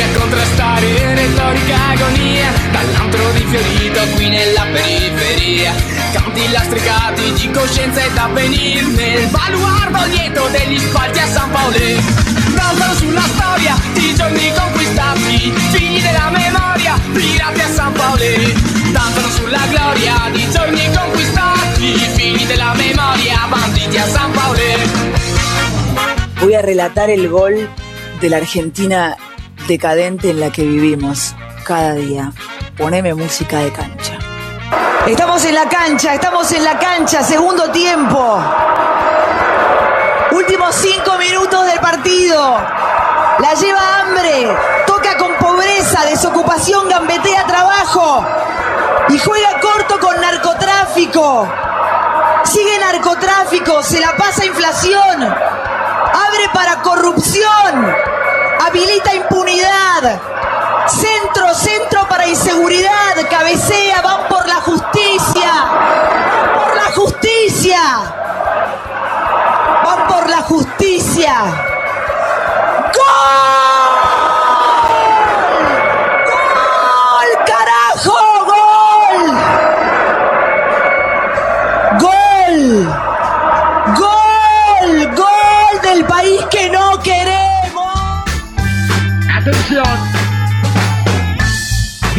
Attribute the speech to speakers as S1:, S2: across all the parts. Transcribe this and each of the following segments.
S1: A contrastare retorica agonia Dall'antro di Fiorito qui nella periferia. Canti lastricati di coscienza e d'avvenir Nel baluardo lieto degli spalti a San Paolo Danzano sulla storia di giorni conquistati Figli della memoria, pirati a San Paolo Danzano sulla gloria di giorni conquistati Figli della memoria, banditi a San Paolo
S2: Voy a relatar el gol de la Argentina decadente en la que vivimos cada día. Poneme música de cancha. Estamos en la cancha, estamos en la cancha, segundo tiempo. Últimos cinco minutos del partido. La lleva hambre, toca con pobreza, desocupación, gambetea trabajo y juega corto con narcotráfico. Sigue narcotráfico, se la pasa inflación, abre para corrupción habilita impunidad. Centro, centro para inseguridad, cabecea, van por la justicia. Por la justicia. Van por la justicia. ¡Gol!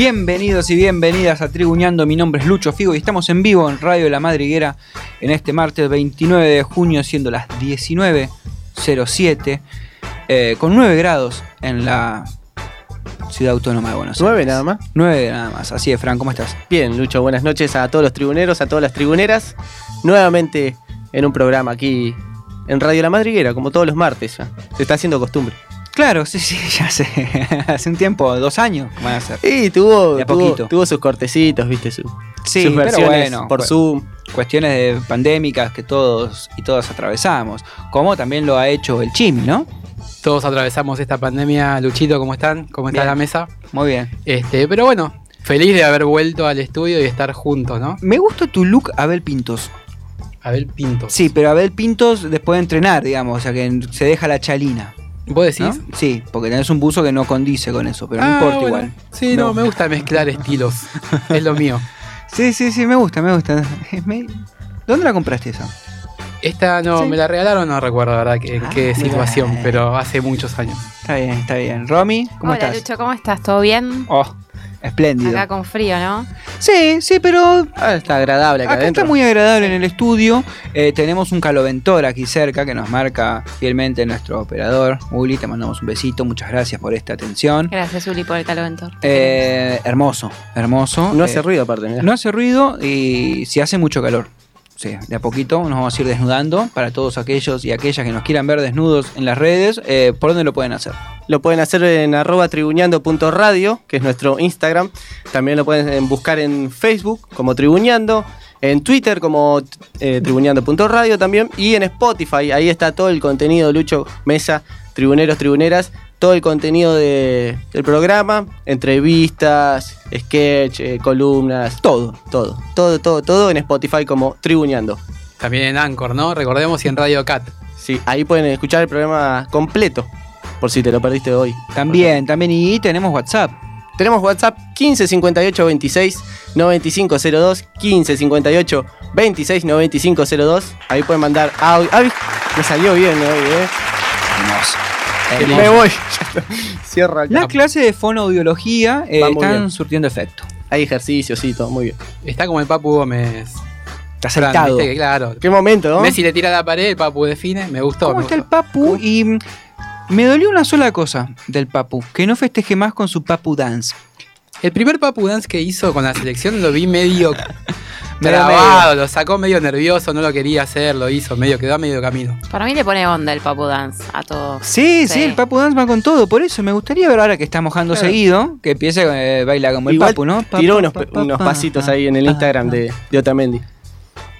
S3: Bienvenidos y bienvenidas a Tribuñando, mi nombre es Lucho Figo y estamos en vivo en Radio La Madriguera en este martes 29 de junio siendo las 19.07 eh, con 9 grados en la ciudad autónoma de Buenos Aires.
S4: ¿Nueve nada más?
S3: 9 nada más, así es, Fran, ¿cómo estás?
S4: Bien, Lucho, buenas noches a todos los tribuneros, a todas las tribuneras. Nuevamente en un programa aquí en Radio La Madriguera, como todos los martes ya. Se está haciendo costumbre.
S3: Claro, sí, sí, ya hace, hace un tiempo, dos años, ¿cómo van a ser?
S4: Y tuvo,
S3: De a
S4: tuvo,
S3: poquito.
S4: tuvo sus cortecitos, viste, su-
S3: Sí,
S4: sus
S3: pero
S4: versiones
S3: bueno,
S4: por
S3: cu-
S4: Zoom.
S3: Cuestiones de pandémicas que todos y todas atravesamos, como también lo ha hecho el Chimi, ¿no?
S5: Todos atravesamos esta pandemia. Luchito, ¿cómo están? ¿Cómo está
S3: Bien.
S5: la mesa?
S3: Muy bien.
S5: Este, pero bueno, feliz de haber vuelto al estudio y estar juntos, ¿no?
S3: Me gusta tu look Abel Pintos.
S5: Abel Pinto.
S3: Sí, pero Abel Pintos después de entrenar, digamos, o sea que se deja la chalina.
S5: ¿Vos decís?
S3: ¿no? Sí, porque tenés un buzo que no condice con eso, pero no
S5: Ah,
S3: importa
S5: bueno.
S3: igual.
S5: Sí, no, me gusta mezclar estilos. es lo mío.
S3: Sí, sí, sí, me gusta, me gusta. Me- ¿Dónde la compraste esa?
S5: Esta no,
S3: Sí.
S5: me la regalaron, no recuerdo, la verdad, en
S3: Ah,
S5: qué situación,
S3: bien.
S5: pero hace muchos años.
S3: Está bien, está bien. Romy, ¿cómo
S6: Hola
S3: estás?
S6: Lucho, ¿cómo estás? ¿Todo bien?
S3: Oh, espléndido.
S6: Acá con frío, ¿no?
S3: Sí, sí, pero
S4: Ah, está agradable acá,
S3: Acá
S4: adentro.
S3: está muy agradable en el estudio. Eh, tenemos un caloventor aquí cerca que nos marca fielmente nuestro operador. Uli, te mandamos un besito. Muchas gracias por esta atención.
S6: Gracias, Uli, por el caloventor.
S3: Eh, hermoso, hermoso.
S4: No
S3: Eh,
S4: hace ruido aparte, mirá.
S3: No hace ruido y si hace mucho calor. De a poquito nos vamos a ir desnudando para todos aquellos y aquellas que nos quieran ver desnudos en las redes. eh, ¿Por dónde lo pueden hacer?
S4: Lo pueden hacer en arroba tribuñando.radio, que es nuestro Instagram. También lo pueden buscar en Facebook como Tribuñando, en Twitter como eh, tribuñando.radio también, y en Spotify. Ahí está todo el contenido, Lucho Mesa, Tribuneros, Tribuneras, todo el contenido de- del programa, entrevistas, sketch, eh, columnas, todo, todo, todo, todo, todo en Spotify como Tribuñando.
S5: También en Anchor, ¿no? Recordemos y en Radio Cat.
S4: Sí, ahí pueden escuchar el programa completo, por si te lo perdiste hoy.
S3: También, también. Y tenemos WhatsApp.
S4: Tenemos WhatsApp 15 58 26 95 02 15 58 26 95 02. Ahí pueden mandar audio. Ay, me salió bien hoy, eh.
S3: Hermoso.
S4: Me voy. Cierro acá.
S3: Las clases de fonoaudiología eh,
S4: Va muy
S3: están
S4: bien.
S3: surtiendo efecto.
S4: Hay ejercicios, sí, todo muy bien.
S5: Está como el Papu Gómez.
S3: Está
S5: Fran,
S3: aceptado.
S5: ¿viste que claro.
S4: Qué momento, ¿no?
S5: Messi le tira a la pared, el Papu define. Me gustó.
S3: ¿Cómo
S5: me
S3: está el. Papu? Y mm, me dolió una sola cosa del Papu, que no festeje más con su Papu Dance.
S5: El primer Papu Dance que hizo con la selección lo vi medio trabado, lo sacó medio nervioso, no lo quería hacer, lo hizo, medio quedó a medio camino.
S6: Para mí le pone onda el Papu Dance a todo.
S3: Sí, sí,
S6: Sí.
S3: el Papu Dance va con todo. Por eso me gustaría ver ahora que está mojando
S4: Claro.
S3: seguido, que empiece con eh, baila como el Papu, ¿no?
S4: Tiró unos,
S3: pa, pa,
S4: unos
S3: pa,
S4: pasitos
S3: pa,
S4: ahí en el Instagram de, de Otamendi.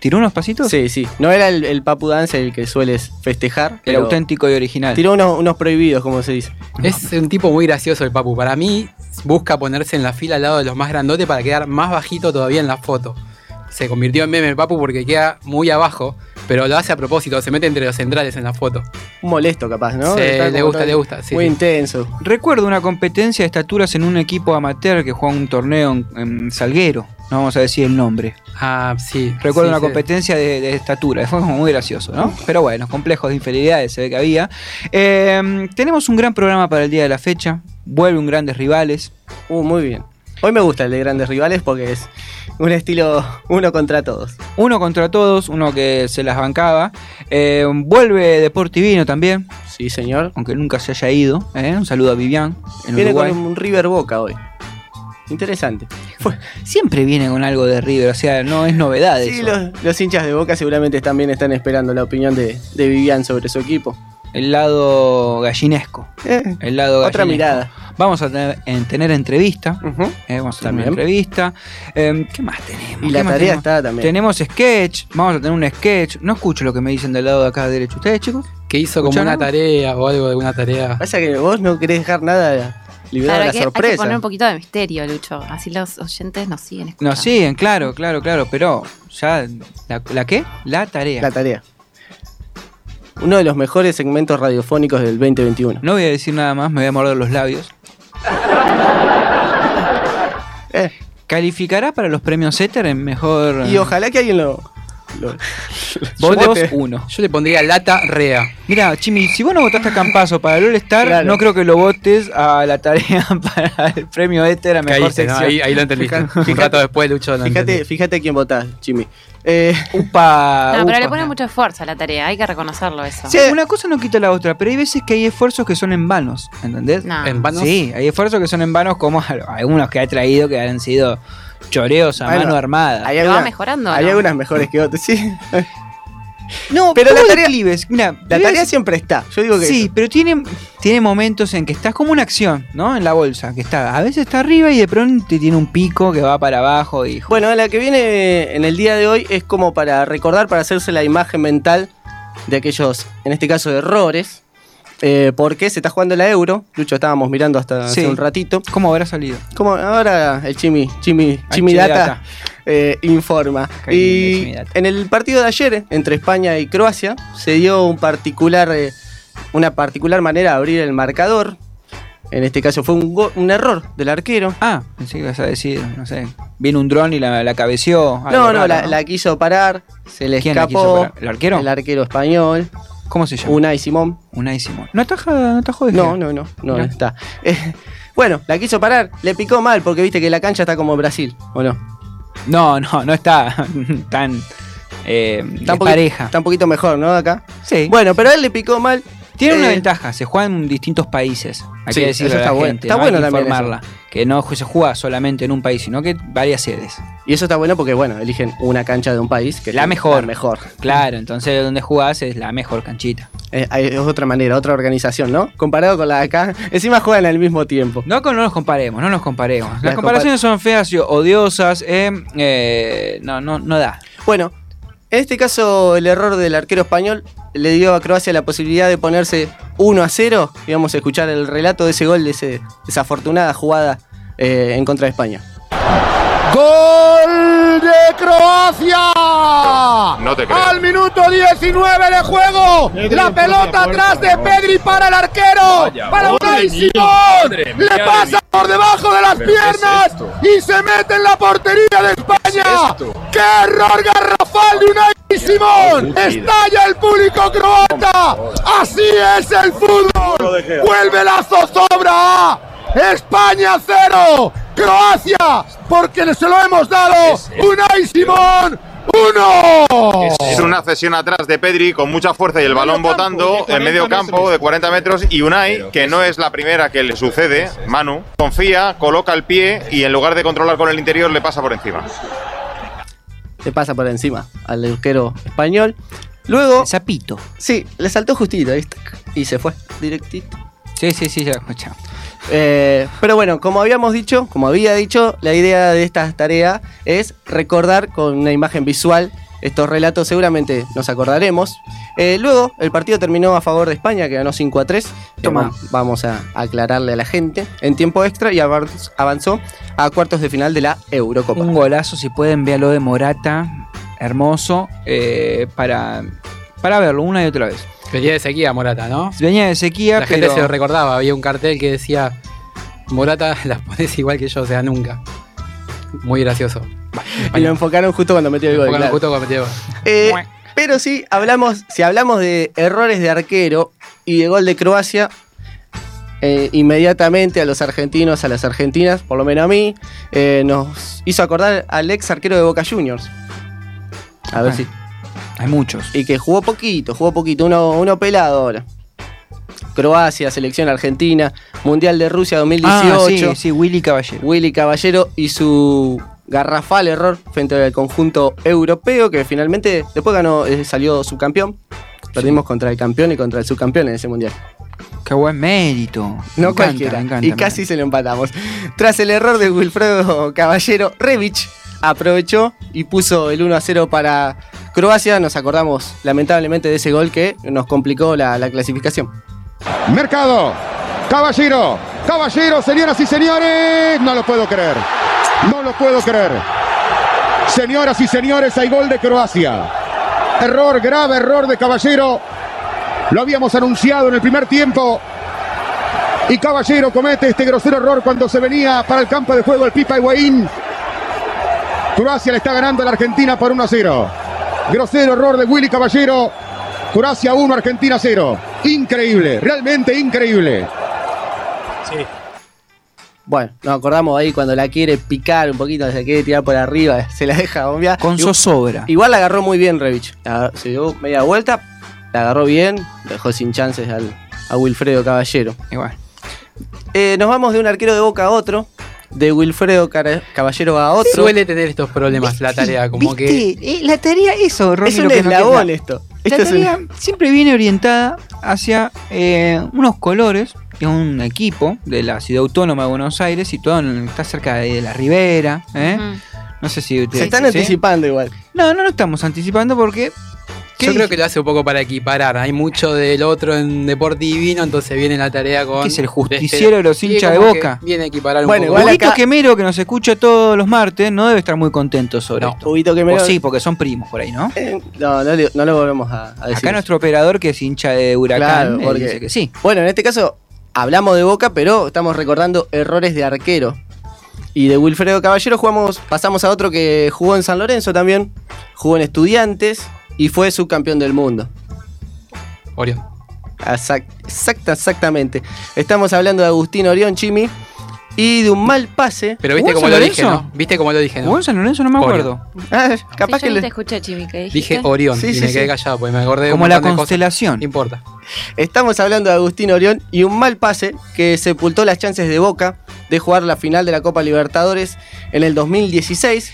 S3: ¿Tiró unos pasitos?
S4: Sí, sí. No era el, el Papu Dance el que sueles festejar.
S3: El auténtico y original.
S4: Tiró unos, unos prohibidos, como se dice.
S5: Es un tipo muy gracioso el Papu. Para mí, busca ponerse en la fila al lado de los más grandotes para quedar más bajito todavía en la foto. Se convirtió en meme el Papu porque queda muy abajo, pero lo hace a propósito, se mete entre los centrales en la foto.
S4: Un molesto, capaz, ¿no?
S5: Sí, le gusta, le gusta, sí,
S4: muy
S5: sí.
S4: intenso.
S3: Recuerdo una competencia de estaturas en un equipo amateur que juega un torneo en, en Salguero. No vamos a decir el nombre.
S5: Ah, sí.
S3: Recuerdo
S5: sí,
S3: una
S5: sí.
S3: competencia de, de estatura. Fue como muy gracioso, ¿no? Pero bueno, complejos de infidelidades se ve que había. Eh, tenemos un gran programa para el día de la fecha. Vuelven grandes rivales.
S4: Uh, muy bien. Hoy me gusta el de grandes rivales porque es un estilo uno contra todos.
S3: Uno contra todos, uno que se las bancaba. Eh, vuelve Deportivino también,
S4: Sí, señor.
S3: aunque nunca se haya ido. ¿eh? Un saludo a Vivian en
S4: Viene
S3: Uruguay.
S4: con un River Boca hoy. Interesante. Fue-
S3: Siempre viene con algo de River, o sea, no es novedad
S4: Sí,
S3: eso.
S4: los, los hinchas de Boca seguramente también están esperando la opinión de, de Vivian sobre su equipo.
S3: El lado gallinesco.
S4: Eh,
S3: El lado
S4: Otra
S3: gallinesco.
S4: mirada.
S3: Vamos a tener, en tener entrevista. eh, vamos a tener entrevista. Eh, ¿Qué más tenemos?
S4: Y
S3: ¿Qué
S4: la tarea
S3: tenemos?
S4: está también.
S3: Tenemos sketch, vamos a tener un sketch. No escucho lo que me dicen del lado de acá derecho. ¿Ustedes, chicos?
S5: Que hizo como una tarea o algo de una tarea.
S4: Pasa que vos no querés dejar nada librado
S6: Claro,
S4: a
S6: hay
S4: la
S6: que, hay que
S4: sorpresa.
S6: poner un poquito de misterio, Lucho. Así los oyentes nos siguen escuchando.
S3: Nos siguen, claro, claro, claro. Pero ya. ¿La, la qué? La tarea.
S4: La tarea. Uno de los mejores segmentos radiofónicos del 2021.
S3: No voy a decir nada más, me voy a morder los labios.
S4: Eh,
S3: ¿Calificará para los premios Éter en mejor.
S4: y ojalá que alguien lo. te-
S3: uno.
S5: Yo le pondría lata rea.
S3: Mira, Chimi, si vos no votaste a Campazo para el All Star,
S4: Claro.
S3: no creo que lo votes a la tarea para el premio Éter a mejor
S5: Caíste, ahí, ahí lo entendiste.
S4: Fíjate-
S5: Un rato después, Lucho. lo
S4: Fíjate,
S5: entendí.
S4: fíjate quién votás, Chimi. Eh,
S3: Upa,
S6: No, pero le pone mucho esfuerzo a la tarea, hay que reconocerlo eso.
S3: Sí, una cosa no quita la otra, pero hay veces que hay esfuerzos que son en vanos, ¿entendés?
S6: No.
S5: En vanos.
S3: Sí, hay esfuerzos que son en vanos como algunos que ha traído que han sido choreos a
S4: Bueno,
S3: mano armada.
S4: hay
S6: va
S4: algunas-
S6: mejorando,
S4: Hay
S6: ¿no?
S4: algunas mejores que otras, sí.
S3: No,
S4: Pero la tarea-
S3: tarea mira,
S4: La tarea siempre está. Yo digo que.
S3: Sí, pero tiene, tiene momentos en que estás como una acción, ¿no? En la bolsa, que está, a veces está arriba y de pronto tiene un pico que va para abajo y
S4: Bueno, la que viene en el día de hoy es como para recordar, para hacerse la imagen mental de aquellos, en este caso, errores. Eh, porque se está jugando la Euro. Lucho, estábamos mirando hasta
S3: Sí.
S4: hace un ratito.
S3: ¿cómo habrá salido?
S4: Como ahora el Chimi, Chimi, Chimi Data, eh, informa.
S3: Qué
S4: Y
S3: Chimi Data.
S4: en el partido de ayer entre España y Croacia se dio un particular, eh, una particular manera de abrir el marcador. En este caso fue un, error del arquero.
S3: Ah, pensé que ibas a decir, no sé, vino un dron y la, la cabeció.
S4: No, no,
S3: raro,
S4: la, la quiso parar, se le
S3: ¿Quién la
S4: escapó.
S3: quiso parar? ¿El arquero?
S4: El arquero español,
S3: ¿Cómo se llama?
S4: Unai Simón.
S3: Unai Simón. ¿No ataja, no atajó de
S4: No, no, no, no,
S3: No.
S4: está. Eh, bueno, la quiso parar, le picó mal porque viste que la cancha está como Brasil, ¿o no?
S3: No, no, no está tan eh,
S4: poquito-
S3: pareja.
S4: Está un poquito mejor, ¿no? Acá.
S3: Sí.
S4: Bueno, pero a él le picó mal.
S3: Tiene una
S4: Eh,
S3: ventaja, se juega en distintos países. Hay
S4: Sí,
S3: que a la
S4: está bueno.
S3: gente,
S4: Está
S3: ¿no?
S4: bueno
S3: Hay que no se juega solamente en un país, sino que varias sedes.
S4: Y eso está bueno porque, bueno, eligen una cancha de un país que
S3: La
S4: es
S3: mejor.
S4: La mejor.
S3: Claro, entonces donde jugás es la mejor canchita.
S4: Eh, es otra manera, otra organización, ¿no? Comparado con la de acá, encima juegan al mismo tiempo.
S3: No, no nos comparemos, no nos comparemos. Las,
S4: Las
S3: comparaciones son feas y odiosas. eh, no, no, no da.
S4: Bueno, en este caso el error del arquero español le dio a Croacia la posibilidad de ponerse 1 a 0 y vamos a escuchar el relato de ese gol, de ese desafortunada jugada eh, en contra de España.
S7: ¡Gol de Croacia!
S8: No te creo.
S7: Al minuto 19 de juego, la pelota atrás de Pedri para el arquero,
S8: Vaya,
S7: para Unai Simón, le pasa por debajo de las
S8: ¿Pero qué es
S7: piernas y se mete en la portería de España.
S8: esto?
S7: ¡Qué error garrafal de Unai Simón! ¡Estalla el público croata! ¡Así es el fútbol! ¡Vuelve la zozobra! ¡España cero! ¡Croacia! Porque se lo hemos dado. Unai Simón ¡Uno!
S8: Es una cesión atrás de Pedri con mucha fuerza y el balón botando en medio campo de 40 metros y Unai, que no es la primera que le sucede, Manu, confía, coloca el pie y en lugar de controlar con el interior le pasa por encima.
S4: Le pasa por encima al arquero español. Luego,
S3: Zapito.
S4: sí, le saltó justito ahí, tac, y se fue directito.
S3: Sí, sí, sí, ya escuché.
S4: Eh, pero bueno, como habíamos dicho, como había dicho, la idea de esta tarea es recordar con una imagen visual estos relatos, seguramente nos acordaremos. Eh, luego, el partido terminó a favor de España, que ganó 5 a 3.
S3: Toma.
S4: Eh, Vamos a aclararle a la gente. En tiempo extra y avanz- avanzó a cuartos de final de la Eurocopa.
S3: Un golazo, si pueden, véalo de Morata. Hermoso. eh, para, para verlo una y otra vez.
S5: Venía de sequía Morata, ¿no?
S3: Venía de sequía,
S5: La gente se lo recordaba, había un cartel que decía Morata las pones igual que yo, o sea, nunca. Muy gracioso.
S4: Y lo enfocaron justo cuando metió el gol.
S5: Enfocaron
S4: claro.
S5: justo cuando metió el gol.
S4: Eh, pero sí, hablamos, si hablamos de errores de arquero y de gol de Croacia, eh, inmediatamente a los argentinos, a las argentinas, por lo menos a mí, eh, nos hizo acordar al ex arquero de Boca Juniors. A ver
S3: Ah.
S4: si.
S3: Hay muchos.
S4: Y que jugó poquito, jugó poquito, uno, uno pelado ahora. Croacia, selección argentina, Mundial de Rusia 2018.
S3: Ah, sí, sí, Willy Caballero.
S4: Willy Caballero y su garrafal error frente al conjunto europeo que finalmente después ganó, eh, salió subcampeón. Perdimos contra el campeón y contra el subcampeón en ese mundial.
S3: Qué buen mérito. Me
S4: No
S3: encanta,
S4: cualquiera.
S3: me encanta,
S4: y
S3: me
S4: casi se lo empatamos. Tras el error de Wilfredo Caballero, Revich aprovechó y puso el 1 a 0 para Croacia. Nos acordamos lamentablemente de ese gol que nos complicó la, la clasificación.
S7: Mercado. Caballero. Caballero, señoras y señores. No lo puedo creer. No lo puedo creer. Señoras y señores, hay gol de Croacia. Error, grave error de Caballero. Lo habíamos anunciado en el primer tiempo. Y Caballero comete este grosero error cuando se venía para el campo de juego el Pipa Higuaín. Croacia le está ganando a la Argentina por 1 a 0. Grosero error de Willy Caballero. Croacia 1, Argentina 0. Increíble, realmente increíble.
S4: Bueno, nos acordamos ahí cuando la quiere picar un poquito, se quiere tirar por arriba, se la deja bombear.
S3: Con zozobra.
S4: Igual la agarró muy bien Revich. Se dio media vuelta, la agarró bien, dejó sin chances al, a Wilfredo Caballero.
S3: Igual.
S4: Eh, nos vamos de un arquero de boca a otro, de Wilfredo Caballero a otro.
S5: Suele tener estos problemas la tarea, como que
S3: ¿Viste? Eh, la tarea, eso, Romy,
S4: es un
S3: que no
S4: eslabón esto.
S3: La
S4: Esto es un-
S3: tarea siempre viene orientada hacia eh, unos colores de un equipo de la ciudad autónoma de Buenos Aires, situado en, está cerca de la Ribera. ¿eh? No sé si
S4: se
S3: ustedes-
S4: están
S3: ¿sí?
S4: anticipando igual.
S3: No, no lo estamos anticipando porque. ¿Qué
S5: yo creo que lo hace un poco para equiparar. Hay mucho del otro en deporte divino, entonces viene la tarea con.
S3: ¿Qué es el justiciero de los hinchas de Boca?
S5: Viene a equiparar un
S4: Bueno,
S5: poco.
S3: Huguito
S4: acá-
S3: Quemero, que nos escucha todos los martes, no debe estar muy contento sobre
S5: No.
S3: esto.
S4: Huguito que me
S3: O sí, porque son primos por ahí, ¿no?
S4: Eh, no, no, le- no lo volvemos a, a decir.
S3: Acá nuestro operador, que es hincha de Huracán,
S4: Claro, porque-
S3: dice que sí.
S4: Bueno, en este caso hablamos de Boca, pero estamos recordando errores de arquero. Y de Wilfredo Caballero jugamos, pasamos a otro que jugó en San Lorenzo también, jugó en Estudiantes y fue subcampeón del mundo.
S5: Orión.
S4: Exact- exacta, exactamente. Estamos hablando de Agustín Orión Chimi y de un mal pase.
S5: Pero viste
S3: ¿Jugó
S5: cómo lo dije? ¿no? Viste cómo lo dije, ¿no?
S3: ¿Jugó en San Lorenzo? No me acuerdo.
S4: Ah, capaz
S6: Sí,
S4: que
S6: yo
S4: le-
S6: te escuché, Chimi, que.
S5: Dije Orión
S4: Sí,
S5: y
S4: sí,
S5: me
S4: sí.
S5: quedé callado porque me acordé un
S3: Como la constelación.
S5: No importa.
S4: Estamos hablando de Agustín Orión y un mal pase que sepultó las chances de Boca de jugar la final de la Copa Libertadores en el 2016.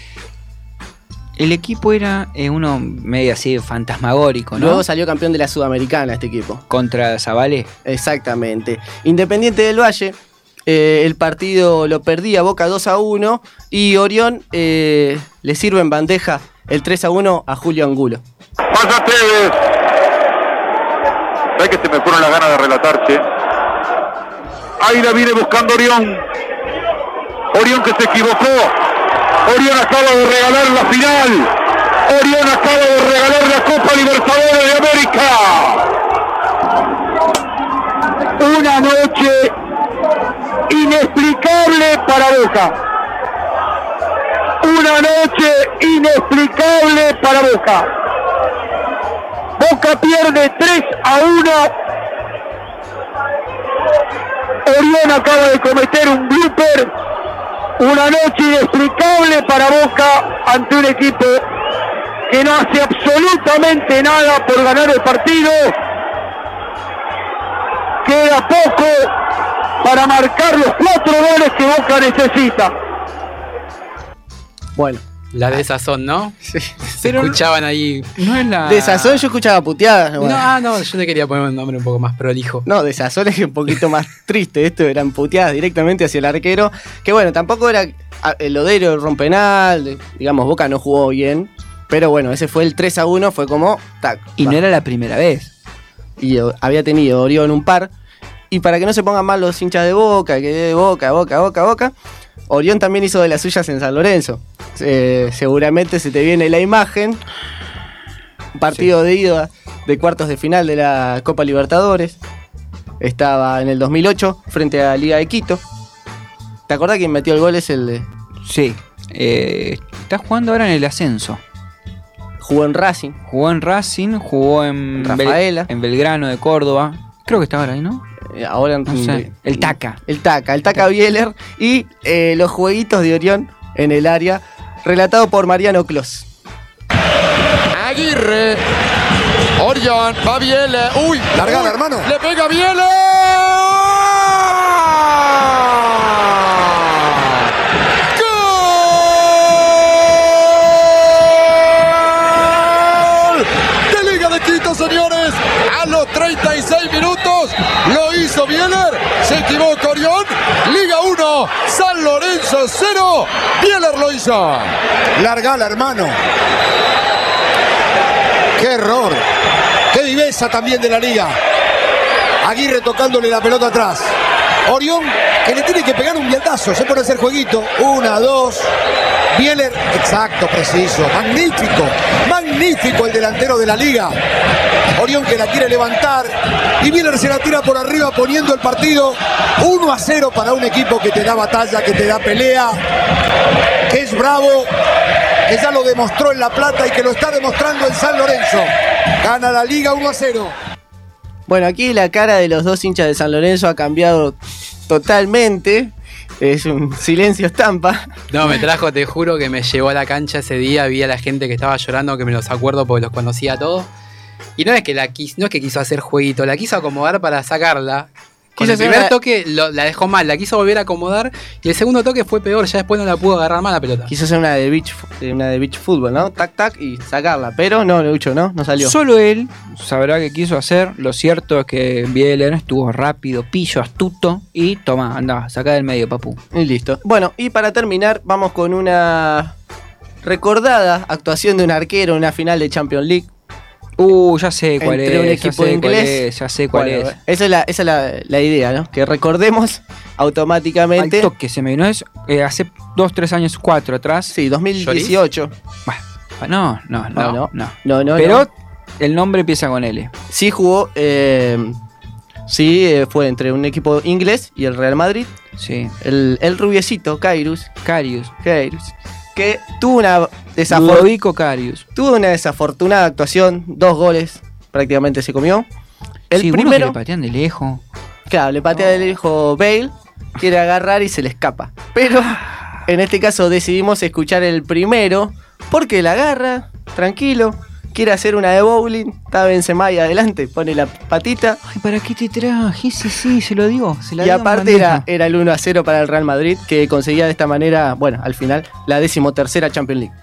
S3: El equipo era eh, uno medio así fantasmagórico, ¿no?
S4: Luego salió campeón de la Sudamericana este equipo.
S3: Contra Zabalé.
S4: Exactamente. Independiente del Valle, eh, el partido lo perdía Boca 2 a 1 y Orión eh, le sirve en bandeja el 3 a 1 a Julio Angulo.
S8: Pasa Tevez. ¿Sabes que se me fueron las ganas de relatar, che? Ahí la viene buscando Orión. Orión que se equivocó. Orión acaba de regalar la final. Orión acaba de regalar la Copa Libertadores de América. Una noche inexplicable para Boca. Una noche inexplicable para Boca. Boca pierde 3 a 1. Orión acaba de cometer un blooper. Una noche inexplicable para Boca ante un equipo que no hace absolutamente nada por ganar el partido. Queda poco para marcar los cuatro goles que Boca necesita.
S4: Bueno.
S5: La de sazón, ¿no?
S4: Sí.
S5: Se escuchaban ahí.
S3: No es la.
S4: De Sazón yo escuchaba puteadas.
S5: No, ah, no, yo te quería poner un nombre un poco más prolijo.
S4: No, de Sazón es un poquito más triste. Esto eran puteadas directamente hacia el arquero. Que bueno, tampoco era ah, el Odero el rompenal. Digamos, Boca no jugó bien. Pero bueno, ese fue el 3 a 1. Fue como. Tac,
S3: Y no era la primera vez.
S4: Y había tenido Orión un par. Y para que no se pongan mal los hinchas de Boca, que de Boca, Boca, Boca, Boca. Orión también hizo de las suyas en San Lorenzo. Eh, seguramente se te viene la imagen. Un partido de ida de cuartos de final de la Copa Libertadores. Estaba en el 2008 frente a Liga de Quito. ¿Te acordás quién metió el gol? Es el de-
S3: Sí. Eh, está jugando ahora en el ascenso.
S4: jugó en Racing.
S3: Jugó en Racing, jugó en, Bel-
S4: Rafaela.
S3: en Belgrano de Córdoba. Creo que está ahora ahí, ¿no?
S4: eh, ahora en-
S3: No sé. El Taca.
S4: El Taca, el Taca Bieler y eh, los jueguitos de Orión en el área, relatado por Mariano Clos.
S9: Aguirre. Orión, va Biele. Uy,
S7: Largala,
S9: uy,
S7: hermano.
S9: Le pega Biele. ¡Gol! De Liga de Quito, señores. A los 36 minutos lo hizo Bieler. Se equivocó Orión. Liga 1, San Lorenzo 0.
S7: Largala, hermano. Qué error. Qué viveza también de la liga. Aguirre tocándole la pelota atrás. Orión, que le tiene que pegar un vialdazo. Se pone a hacer jueguito. Una, dos. Bieler, exacto, preciso. Magnífico. Magnífico el delantero de la liga. Orión que la quiere levantar. Y Bieler se la tira por arriba poniendo el partido 1 a 0 para un equipo que te da batalla, que te da pelea, que es bravo, que ya lo demostró en La Plata y que lo está demostrando en San Lorenzo. Gana la liga 1 a 0.
S4: Bueno, aquí la cara de los dos hinchas de San Lorenzo ha cambiado totalmente. Es un silencio estampa.
S5: No, me trajo, te juro que me llevó a la cancha ese día, vi a la gente que estaba llorando, que me los acuerdo porque los conocía a todos. Y no es que la quiso, no es que quiso hacer jueguito, la quiso acomodar para sacarla. Con el
S4: hacer
S5: primer toque lo- la dejó mal, la quiso volver a acomodar y el segundo toque fue peor, ya después no la pudo agarrar más la pelota.
S4: Quiso hacer una de beach, eh, una de beach fútbol, ¿no? Tac, tac y sacarla. Pero no, Lucho, ¿no? No salió.
S3: Solo él sabrá qué quiso hacer. Lo cierto es que Bieler estuvo rápido, pillo, astuto. Y toma, anda, saca del medio, papu.
S4: Y listo. Bueno, y para terminar, vamos con una recordada actuación de un arquero en una final de Champions League.
S3: Uh, ya sé cuál
S4: Entre
S3: es.
S4: un
S3: ya
S4: equipo
S3: cuál
S4: inglés.
S3: es, ya sé cuál
S4: Bueno,
S3: es.
S4: Esa es, la, esa es la, la idea, ¿no? Que recordemos automáticamente.
S3: Al toque se me vino es eh, hace dos, tres años, cuatro atrás.
S4: Sí, 2018.
S3: No, no, no,
S4: No,
S3: no.
S4: no. No, no,
S3: Pero
S4: no.
S3: el nombre empieza con L.
S4: Sí jugó, eh, sí, eh, fue entre un equipo inglés y el Real Madrid.
S3: Sí.
S4: El, el rubiecito, Kairos,
S3: Carius.
S4: Kairos, que tuvo una,
S3: Carius.
S4: tuvo una desafortunada actuación, dos goles prácticamente se comió. El
S3: sí,
S4: primero,
S3: le patean de lejos.
S4: claro, le patea del hijo Bale, quiere agarrar y se le escapa. Pero en este caso decidimos escuchar el primero, porque la agarra, tranquilo, quiere hacer una de bowling, está Benzema ahí adelante, pone la patita,
S3: Ay, ¿para qué te traje? Sí, sí, se lo digo. Se la
S4: y aparte era, era el 1 a 0 para el Real Madrid, que conseguía de esta manera, bueno, al final, la decimotercera Champions League.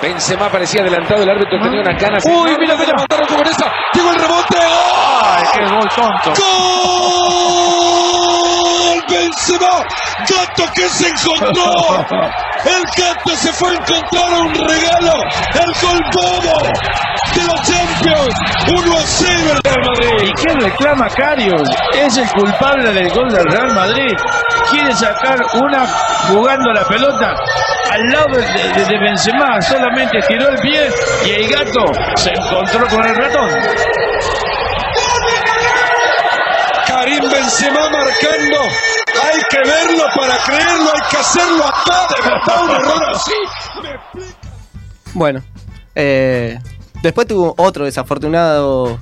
S10: Benzema parecía adelantado, el árbitro tenía unas ganas.
S9: Uy, mira, mira, mandaron con esa. Llegó el rebote. ¡Ay,
S10: qué gol tonto!
S9: ¡Gol! Benzema. Gato que se encontró. El gato se fue a encontrar un regalo. El gol bobo de la Champions. 1 a 0 el Real Madrid.
S10: ¿Y quién reclama Carius? Es el culpable del gol del Real Madrid. Quiere sacar una jugando la pelota al lado de, de- de Benzema. Solamente tiró el pie y el gato se encontró con el ratón.
S9: Karim Benzema marcando. Hay que verlo para creerlo, hay que hacerlo acá. De verdad, un error así.
S4: Bueno, eh, después tuvo otro desafortunado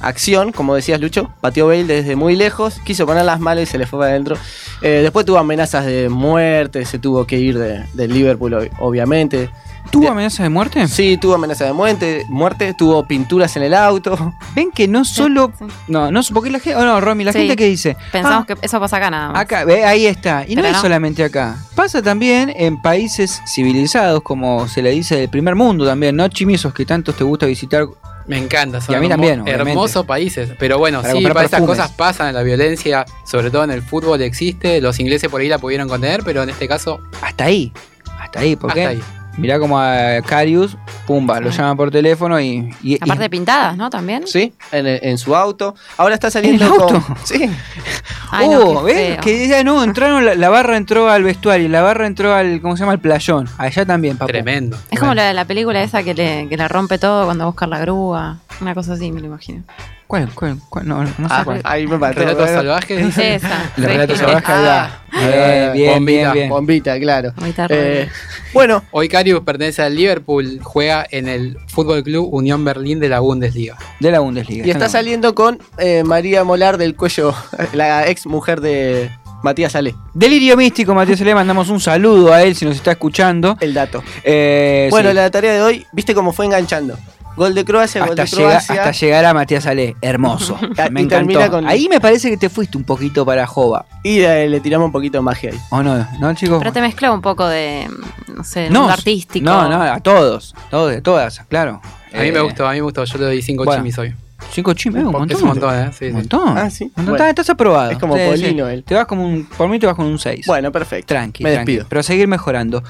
S4: acción, como decías Lucho, batió Bale desde muy lejos, quiso poner las manos y se le fue para adentro. Eh, después tuvo amenazas de muerte, se tuvo que ir de- del Liverpool ob- obviamente.
S3: ¿Tuvo amenaza de muerte?
S4: Sí, tuvo amenaza de muerte, muerte, tuvo pinturas en el auto.
S3: Ven que no solo. No, no, porque la gente. Oh, no, Romy, la
S6: Sí.
S3: gente que dice.
S6: Pensamos
S3: "Ah,
S6: que eso pasa acá nada más.
S3: Acá, ve, ahí está. Y no es
S6: no.
S3: solamente acá. Pasa también en países civilizados, como se le dice del primer mundo también, ¿no? Chimisos que tantos te gusta visitar.
S5: Me encanta, son
S3: Y a mí
S5: hermo-
S3: también,
S5: hermosos países. Pero bueno,
S3: Para
S5: sí, para estas cosas pasan, la violencia, sobre todo en el fútbol existe, los ingleses por ahí la pudieron contener, pero en este caso,
S3: Hasta ahí. Hasta ahí, porque.
S5: hasta ahí.
S3: Mirá como a Carius, pumba, lo llaman por teléfono y. y- y-
S6: Aparte pintadas, ¿no? También.
S4: Sí, en, el- en su auto. Ahora está saliendo
S3: ¿En el
S4: con-
S3: auto?
S4: Sí.
S6: Ay, no,
S3: oh,
S6: qué
S3: ¿ves?
S6: feo.
S3: Que ya no, entraron, la, la barra entró al vestuario, la barra entró al, ¿cómo se llama? Al playón. Allá también, papá.
S5: Tremendo.
S6: Es como la de la película esa que le, que le rompe todo cuando busca la grúa. Una cosa así, me lo imagino.
S3: ¿Cuál, cuál, cuál? No, no sé
S4: Ah,
S3: cuál.
S4: ahí me mató.
S5: Relatos
S4: Bueno.
S5: salvajes, dice.
S6: Esa.
S3: Los
S6: sí.
S3: relatos salvajes.
S4: Eh,
S3: Bien, bien,
S5: bombita,
S3: bien, bien.
S4: Bombita, claro.
S6: Bombita
S4: Eh, bueno,
S5: Hoy Karius pertenece al Liverpool, juega en el Fútbol Club Unión Berlín de la Bundesliga.
S3: De la Bundesliga.
S4: y está saliendo con eh, María Molar del Cuello, la ex mujer de Matías Ale.
S3: Delirio místico, Matías, le mandamos un saludo a él si nos está escuchando.
S4: El dato.
S3: Eh,
S4: bueno,
S3: sí.
S4: la tarea de hoy, ¿viste cómo fue enganchando? Gol de Croacia, gol
S3: hasta,
S4: de
S3: llega-
S4: Croacia.
S3: hasta llegar a Matías Ale, hermoso. Me encantó.
S4: con-
S3: Ahí me parece que te fuiste un poquito para Jova.
S4: Y eh, le tiramos un poquito de magia ahí.
S3: ¿O no? ¿No, chicos?
S6: Pero te mezcló un poco de, no sé,
S3: no,
S6: mundo artístico.
S3: No, no, a todos. Todos, de todas, claro.
S5: A mí
S3: Eh,
S5: me gustó, a mí me gustó. Yo le doy 5
S3: bueno.
S5: chimis hoy.
S3: Cinco chimes, un montón.
S5: Es un montón, ¿eh? Sí,
S3: Un
S5: sí.
S3: montón.
S4: Ah, sí.
S3: Un montón.
S4: Bueno.
S3: Estás aprobado.
S4: Es como
S3: Sí,
S4: Polino
S3: sí.
S4: él.
S3: Te vas como un, por mí te vas con un 6.
S4: Bueno, perfecto.
S3: Tranqui,
S4: Me
S3: tranqui.
S4: despido.
S3: Pero a seguir mejorando.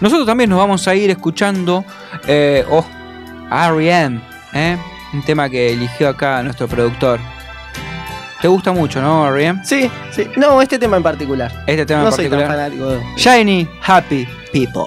S3: Nosotros también nos vamos a ir escuchando eh, oh, R.E.M., ¿eh? un tema que eligió acá nuestro productor. ¿Te gusta mucho, no, R.E.M.?
S4: Sí, sí. No, este tema en particular.
S3: Este tema
S4: no
S3: en
S4: soy tan
S3: particular.
S4: fanático de...
S3: Shiny Happy People.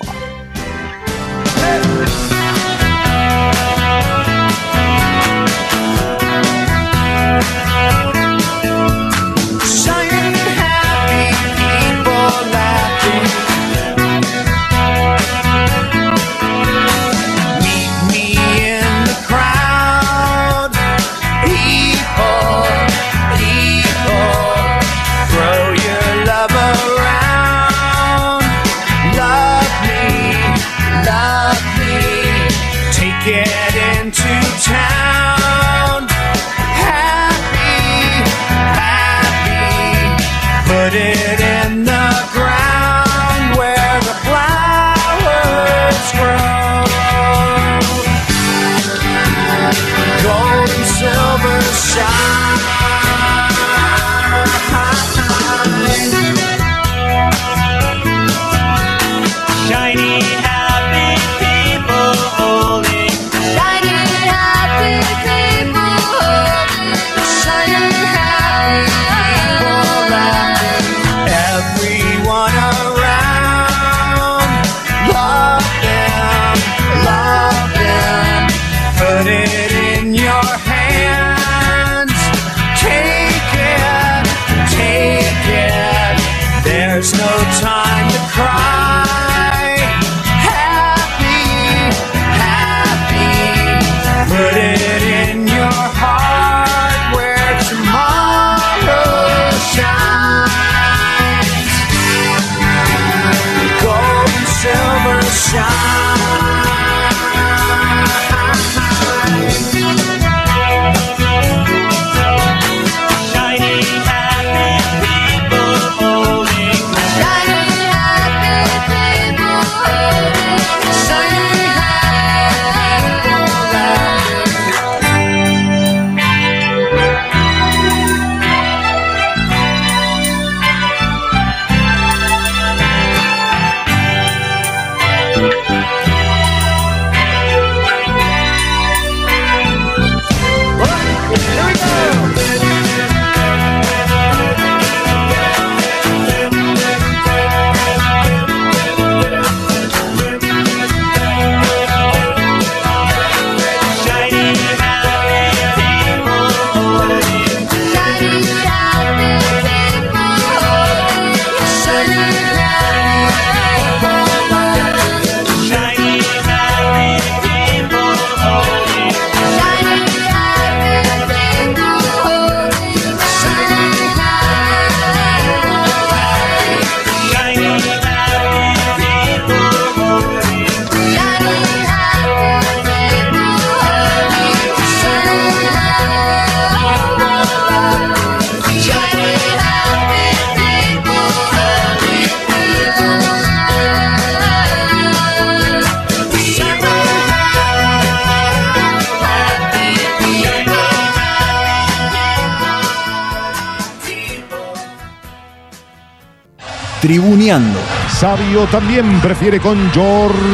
S7: Sabio también prefiere con Jorginho.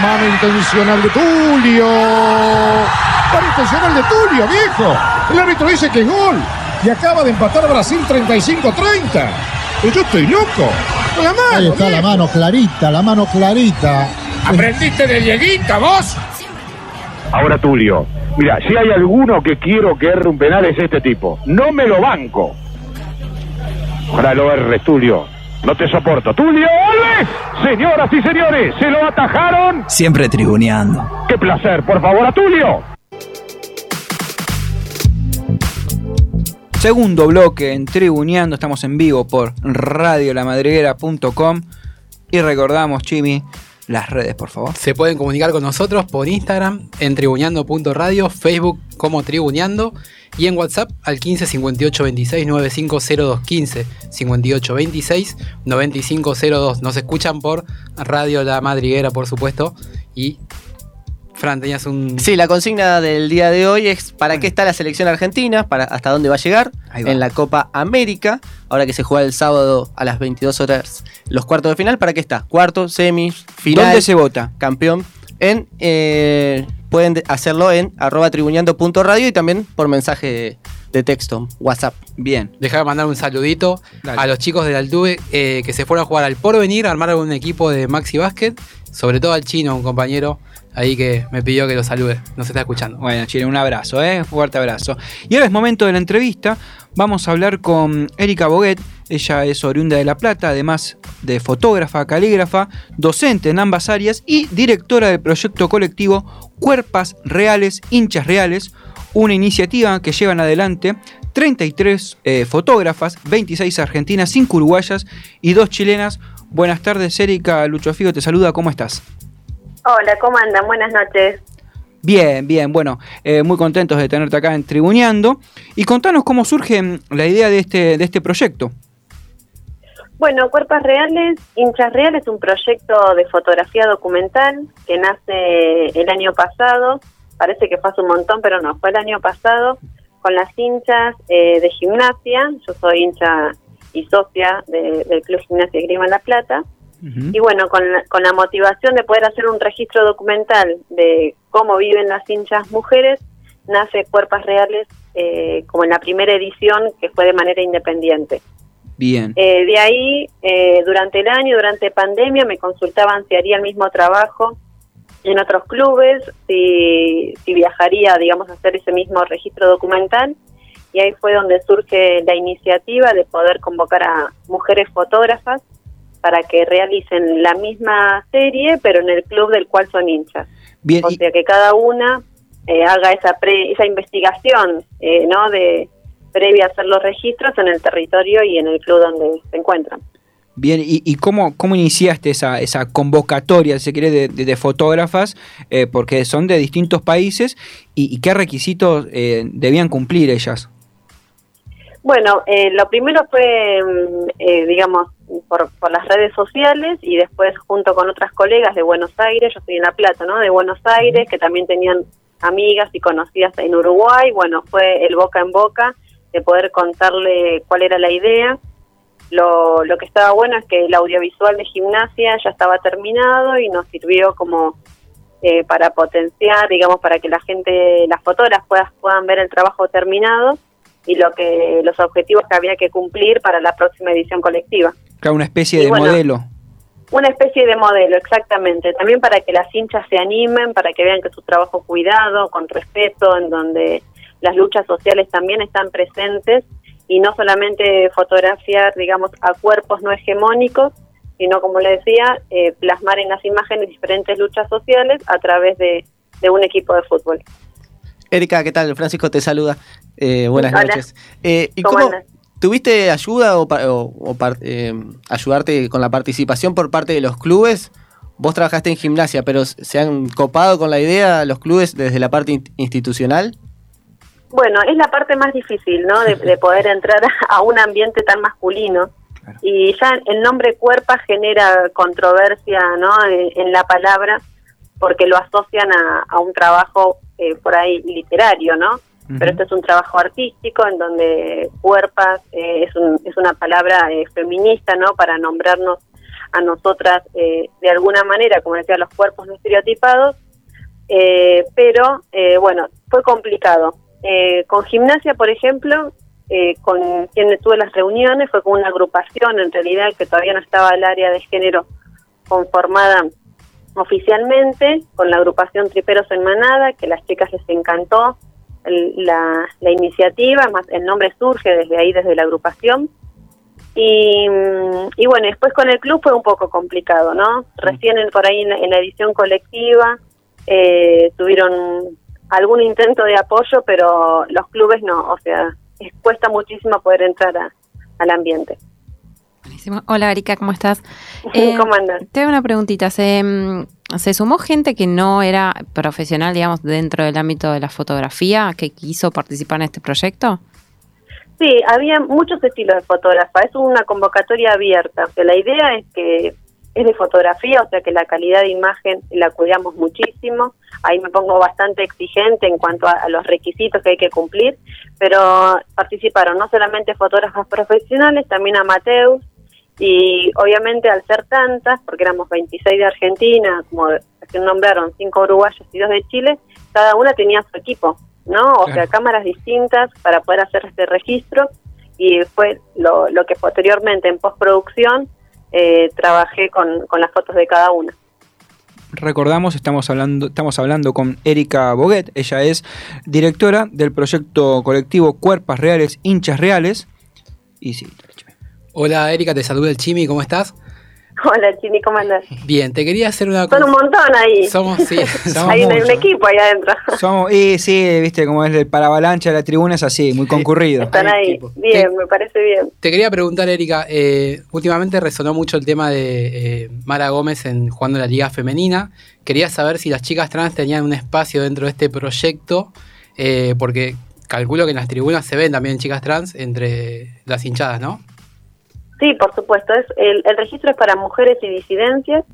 S7: Mano intencional de Tulio. Mano intencional de Tulio, viejo. El árbitro dice que es gol. Y acaba de empatar Brasil 35-30. Pero yo estoy loco. La mano,
S11: Ahí está la mano clarita, la mano clarita.
S7: ¿Aprendiste de Dieguita vos?
S8: Ahora Tulio. Mira, si hay alguno que quiero que erre un penal es este tipo. No me lo banco. Ojalá lo erres, Tulio. No te soporto. ¡Tulio Alves! Señoras y señores, se lo atajaron.
S12: Siempre tribuneando.
S8: ¡Qué placer! Por favor, a Tulio.
S3: Segundo bloque en Tribuneando, estamos en vivo por radiolamadriguera.com y recordamos, Chimi, las redes, por favor.
S5: Se pueden comunicar con nosotros por Instagram en tribuneando.radio, Facebook como Tribuneando y en WhatsApp al 15 58 26 9502 15 58 26 9502. Nos escuchan por Radio La Madriguera, por supuesto. Y Fran, tenías un.
S4: Sí, la consigna del día de hoy es ¿para qué está la selección argentina? Para ¿Hasta dónde va a llegar?
S3: Va.
S4: En la Copa América, ahora que se juega el sábado a las 22 horas los cuartos de final, ¿para qué está? Cuarto, semis, final,
S3: ¿Dónde se vota?
S4: campeón. En, eh, pueden de- hacerlo en arroba tribuneando.radio y también por mensaje de, de texto, WhatsApp.
S3: Bien.
S5: Dejar mandar un saludito
S3: Dale.
S5: a los chicos del Altuve eh, que se fueron a jugar al Porvenir, armaron un equipo de Maxi Basket, sobre todo al chino, un compañero ahí que me pidió que lo salude. Nos está escuchando.
S3: Bueno, Chile, un abrazo, ¿eh? Fuerte abrazo. Y ahora es momento de la entrevista. Vamos a hablar con Erika Boguet. Ella es oriunda de La Plata, además de fotógrafa, calígrafa, docente en ambas áreas y directora del proyecto colectivo Cuerpas Reales, Hinchas Reales, una iniciativa que llevan adelante 33 eh, fotógrafas, 26 argentinas, 5 uruguayas y 2 chilenas. Buenas tardes, Erika. Lucho Figo te saluda. ¿Cómo estás?
S13: Hola, ¿cómo andan? Buenas noches.
S3: Bien, bien, bueno, eh, muy contentos de tenerte acá en Tribuneando. Y contanos cómo surge mm, la idea de este, de este proyecto.
S13: Bueno, Cuerpos Reales, Hinchas Reales es un proyecto de fotografía documental que nace el año pasado, parece que fue hace un montón, pero no, fue el año pasado, con las hinchas eh, de gimnasia, yo soy hincha y socia de- del Club Gimnasia Grima La Plata, y bueno, con la, con la motivación de poder hacer un registro documental de cómo viven las hinchas mujeres, nace Cuerpos Reales eh, como en la primera edición que fue de manera independiente.
S3: Bien.
S13: Eh, de ahí, eh, durante el año, durante pandemia, me consultaban si haría el mismo trabajo en otros clubes, si, si viajaría, digamos, a hacer ese mismo registro documental. Y ahí fue donde surge la iniciativa de poder convocar a mujeres fotógrafas para que realicen la misma serie, pero en el club del cual son hinchas.
S3: Bien,
S13: o sea, que cada una eh, haga esa, pre- esa investigación, eh, ¿no? De previa a hacer los registros en el territorio y en el club donde se encuentran.
S3: Bien, ¿y, y cómo, cómo iniciaste esa, esa convocatoria, si se quiere, de, de- de fotógrafas? Eh, porque son de distintos países y, y qué requisitos eh, debían cumplir ellas.
S13: Bueno, eh, lo primero fue, mm, eh, digamos, por, por las redes sociales y después junto con otras colegas de Buenos Aires, yo estoy en La Plata, ¿no? De Buenos Aires, que también tenían amigas y conocidas en Uruguay, bueno, fue el boca en boca de poder contarle cuál era la idea. Lo, lo que estaba bueno es que el audiovisual de gimnasia ya estaba terminado y nos sirvió como eh, para potenciar, digamos, para que la gente, las fotógrafas puedan, puedan ver el trabajo terminado y lo que los objetivos que había que cumplir para la próxima edición colectiva.
S3: Claro, una especie
S13: Y
S3: de
S13: bueno,
S3: modelo.
S13: Una especie de modelo, exactamente. También para que las hinchas se animen, para que vean que su trabajo cuidado, con respeto, en donde las luchas sociales también están presentes y no solamente fotografiar, digamos, a cuerpos no hegemónicos, sino, como le decía, eh, plasmar en las imágenes diferentes luchas sociales a través de, de un equipo de fútbol.
S4: Erika, ¿qué tal? Francisco te saluda. Eh, buenas
S13: Hola.
S4: noches. Eh, ¿Y
S13: ¿Cómo
S4: cómo,
S13: andas?
S4: Tuviste ayuda o, pa- o- o par- eh, ayudarte con la participación por parte de los clubes? Vos trabajaste en gimnasia, pero ¿se han copado con la idea los clubes desde la parte in- institucional?
S13: Bueno, es la parte más difícil, ¿no? De, de poder entrar a un ambiente tan masculino. Y ya el nombre cuerpa genera controversia, ¿no? En, en la palabra, porque lo asocian a, a un trabajo eh, por ahí literario, ¿no? Pero este es un trabajo artístico en donde cuerpas eh, es, un- es una palabra eh, feminista, ¿no? Para nombrarnos a nosotras eh, de alguna manera, como decía, los cuerpos no estereotipados, eh, pero bueno, fue complicado. Con gimnasia, por ejemplo, con quien tuve las reuniones, fue con una agrupación en realidad que todavía no estaba el área de género conformada oficialmente, con la agrupación Triperos en Manada, que a las chicas les encantó la, la iniciativa, más el nombre surge desde ahí, desde la agrupación. Y, mm, y bueno, después con el club fue un poco complicado, ¿no? Recién en- por ahí en la, en la edición colectiva eh, tuvieron algún intento de apoyo, pero los clubes no, o sea, es- cuesta muchísimo poder entrar a- al ambiente.
S6: Buenísimo. Hola, Erika, ¿cómo estás? Eh,
S13: ¿Cómo andas?
S6: Te hago una preguntita. ¿Se, mm, ¿Se sumó gente que no era profesional, digamos, dentro del ámbito de la fotografía, que quiso participar en este proyecto?
S13: Sí, había muchos estilos de fotógrafa, es una convocatoria abierta, o sea, la idea es que es de fotografía, o sea que la calidad de imagen la cuidamos muchísimo, ahí me pongo bastante exigente en cuanto a, a los requisitos que hay que cumplir, pero participaron no solamente fotógrafas profesionales, también amateurs, y obviamente al ser tantas, porque éramos 26 de Argentina, como se nombraron 5 uruguayos y 2 de Chile, cada una tenía su equipo, ¿no? O
S14: Claro.
S13: sea, cámaras distintas para poder hacer este registro y fue lo, lo que posteriormente en postproducción eh, trabajé con, con las fotos de cada una.
S3: Recordamos, estamos hablando, estamos hablando con Erika Boguet, ella es directora del proyecto colectivo Cuerpas Reales, Hinchas Reales. Y sí,
S5: Hola Erika, te saluda el Chimi, ¿cómo estás?
S13: Hola, Chini, ¿cómo andas?
S5: Bien, te quería hacer una
S13: Son un montón ahí.
S5: Somos, sí, somos
S13: hay un, equipo ahí adentro.
S3: somos, y sí, viste, como es el paravalancha de la tribuna, es así, muy concurrido.
S13: Están ahí. Bien, me parece bien.
S5: Te quería preguntar, Erika, eh, últimamente resonó mucho el tema de eh, Mara Gómez en jugando la Liga Femenina. Quería saber si las chicas trans tenían un espacio dentro de este proyecto, eh, porque calculo que en las tribunas se ven también chicas trans entre las hinchadas, ¿no?
S13: Sí, por supuesto. Es el, el registro es para mujeres y disidencias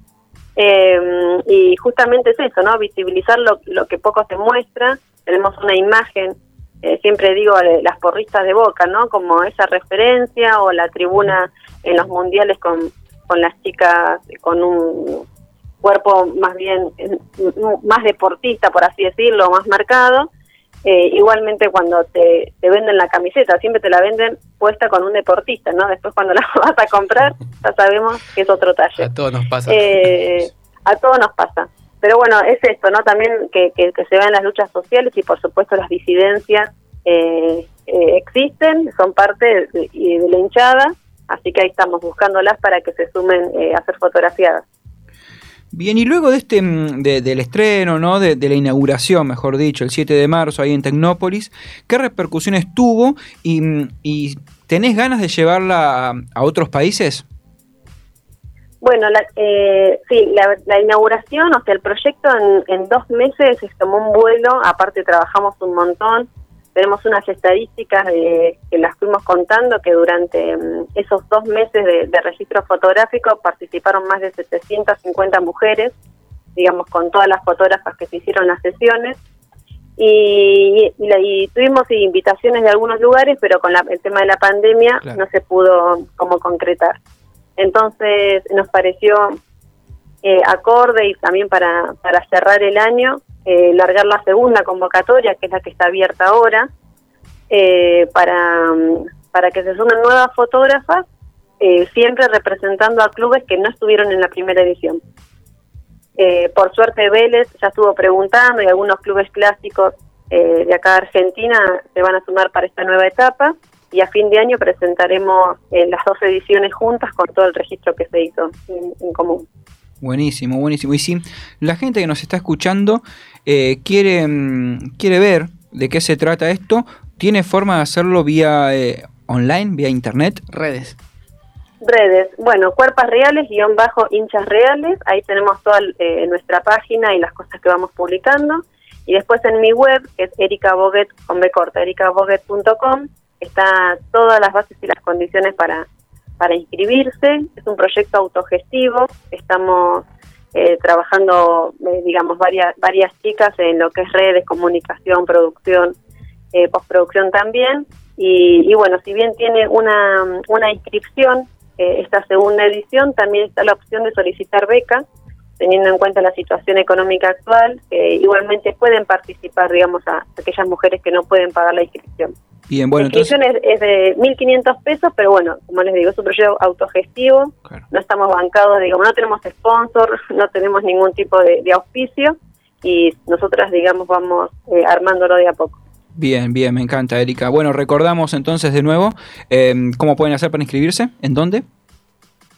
S13: eh, y justamente es eso, ¿no? Visibilizar lo, lo que poco se muestra. Tenemos una imagen, eh, siempre digo, las porristas de Boca, ¿no? Como esa referencia o la tribuna en los mundiales con, con las chicas con un cuerpo más bien más deportista, por así decirlo, más marcado. Eh, igualmente cuando te, te venden la camiseta, siempre te la venden puesta con un deportista, ¿no? Después cuando la vas a comprar, ya sabemos que es otro talle.
S5: A todos nos pasa.
S13: Eh, a todos nos pasa. Pero bueno, es esto, ¿no? También que, que, que se vean las luchas sociales y por supuesto las disidencias eh, eh, existen, son parte de, de la hinchada, así que ahí estamos buscándolas para que se sumen eh, a ser fotografiadas.
S3: Bien, y luego de este mm, de- del estreno, ¿no? De, la inauguración, mejor dicho, el 7 de marzo ahí en Tecnópolis, ¿qué repercusiones tuvo y, mm, y tenés ganas de llevarla a, a otros países?
S13: Bueno, la, eh, sí, la, la inauguración, o sea, el proyecto en, en dos meses se tomó un vuelo, aparte trabajamos un montón, tenemos unas estadísticas de, que las fuimos contando, que durante mm, esos dos meses de, de registro fotográfico participaron más de 750 mujeres, digamos, con todas las fotógrafas que se hicieron las sesiones, y, y, y tuvimos invitaciones de algunos lugares, pero con la- el tema de la pandemia
S14: Claro.
S13: no se pudo como concretar. Entonces nos pareció eh, acorde y también para, para cerrar el año, eh, largar la segunda convocatoria, que es la que está abierta ahora, eh, para, para que se sumen nuevas fotógrafas, eh, siempre representando a clubes que no estuvieron en la primera edición. Eh, por suerte Vélez ya estuvo preguntando y algunos clubes clásicos eh, de acá de Argentina se van a sumar para esta nueva etapa y a fin de año presentaremos las dos ediciones juntas con todo el registro que se hizo en común.
S3: Buenísimo, buenísimo. Y si la gente que nos está escuchando eh, quiere, mm, quiere ver de qué se trata esto, ¿tiene forma de hacerlo vía eh, online, vía internet?
S5: Redes.
S13: Redes, bueno, cuerpas reales, guion bajo hinchas reales, ahí tenemos toda eh, nuestra página y las cosas que vamos publicando. Y después en mi web, que es Erika Boguet, con B corta, ericaboguet.com, está todas las bases y las condiciones para, para inscribirse. Es un proyecto autogestivo, estamos eh, trabajando, eh, digamos, varias, varias chicas en lo que es redes, comunicación, producción, eh, postproducción también. Y, y bueno, si bien tiene una, una inscripción, eh, esta segunda edición, también está la opción de solicitar beca, teniendo en cuenta la situación económica actual, igualmente pueden participar, digamos, a aquellas mujeres que no pueden pagar la inscripción.
S3: Bien, bueno,
S13: la inscripción
S3: entonces.
S13: es, es de 1.500 pesos, pero bueno, como les digo, es un proyecto autogestivo, no estamos bancados, digamos, no tenemos sponsor, no tenemos ningún tipo de, de auspicio y nosotras, digamos, vamos eh, armándolo de a poco.
S3: Bien, bien, me encanta, Erika. Bueno, recordamos entonces de nuevo eh, cómo pueden hacer para inscribirse, en dónde.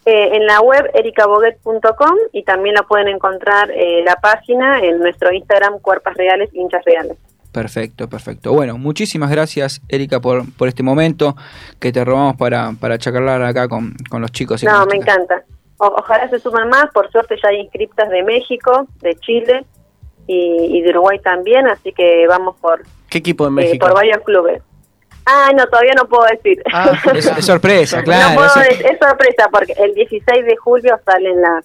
S13: Eh, en la web ericaboguet.com y también la pueden encontrar eh, la página en nuestro Instagram Cuerpas Reales, Hinchas Reales.
S3: Perfecto, perfecto. Bueno, muchísimas gracias, Erika, por, por este momento que te robamos para, para charlar acá con, con los chicos. Y
S13: No, me
S3: chicas.
S13: encanta. O- ojalá se sumen más, por suerte ya hay inscriptas de México, de Chile y, y de Uruguay también, así que vamos por,
S4: ¿Qué equipo en
S13: eh,
S4: México?
S13: por varios clubes. Ah, no, todavía no puedo decir.
S3: Es, es sorpresa, claro.
S13: no puedo
S3: es-
S13: de- es sorpresa porque el 16 de julio sale en la,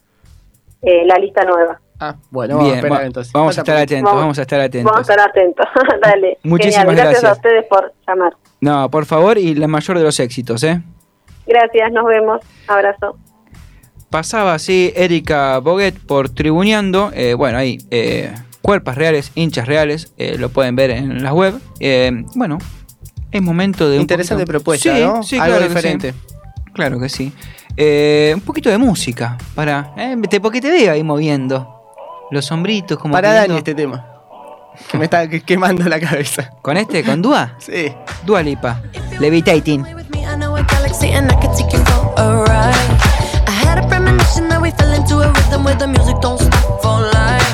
S13: eh, la lista nueva.
S4: Ah, bueno, vamos a
S3: Bien,
S4: esperar
S3: va-
S4: entonces.
S3: vamos a estar atentos, vamos a estar atentos.
S13: Vamos a estar atentos. Dale.
S3: Muchísimas
S13: Genial. Gracias,
S3: gracias.
S13: a ustedes por llamar.
S3: No, por favor, y la mayor de los éxitos, ¿eh?
S13: Gracias, nos vemos. Abrazo.
S3: Pasaba así Erika Boguet por Tribuneando. eh, bueno, ahí, eh, cuerpas reales, hinchas reales, eh, lo pueden ver en la web. Eh, bueno, es momento de. un
S4: Interesante
S3: poquito-
S4: propuesta,
S3: Sí,
S4: ¿no?
S3: Sí,
S4: Algo
S3: claro que
S4: diferente.
S3: sí. Claro que sí. Eh, un poquito de música, para. eh, te- porque te veo ahí moviendo. Los hombritos, como.
S4: Para Dani este tema. Que me está que- quemando la cabeza.
S3: ¿Con este? ¿Con Dua?
S4: Sí.
S3: Dua Lipa. Levitating.
S14: I know a galaxy and I could take you for a ride. I had a premonition that we fell into a rhythm where the music don't stop for life.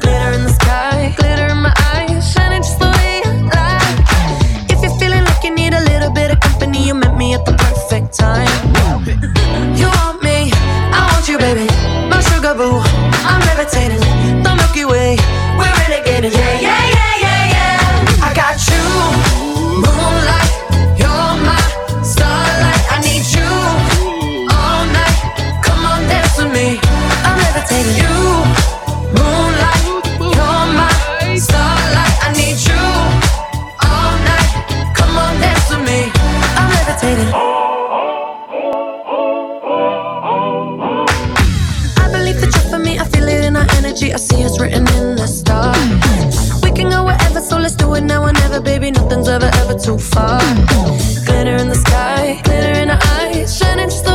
S14: Glitter in the sky, glitter in my eyes, shining just the way I like. If you're feeling like you need a little bit of company, you met me at the perfect time. You want me, I want you, baby. My sugar boo, I'm levitating. The Milky Way, we're renegading. Yeah, yeah, yeah, yeah, yeah. I got you, moonlight. You're my starlight. I need you all night. Come on, dance with me. I'm levitating. You. Energy. I see it's written in the stars. We can go wherever, so let's do it now or never, baby. Nothing's ever, ever too far. Glitter in the sky, glitter in our eyes, shining just the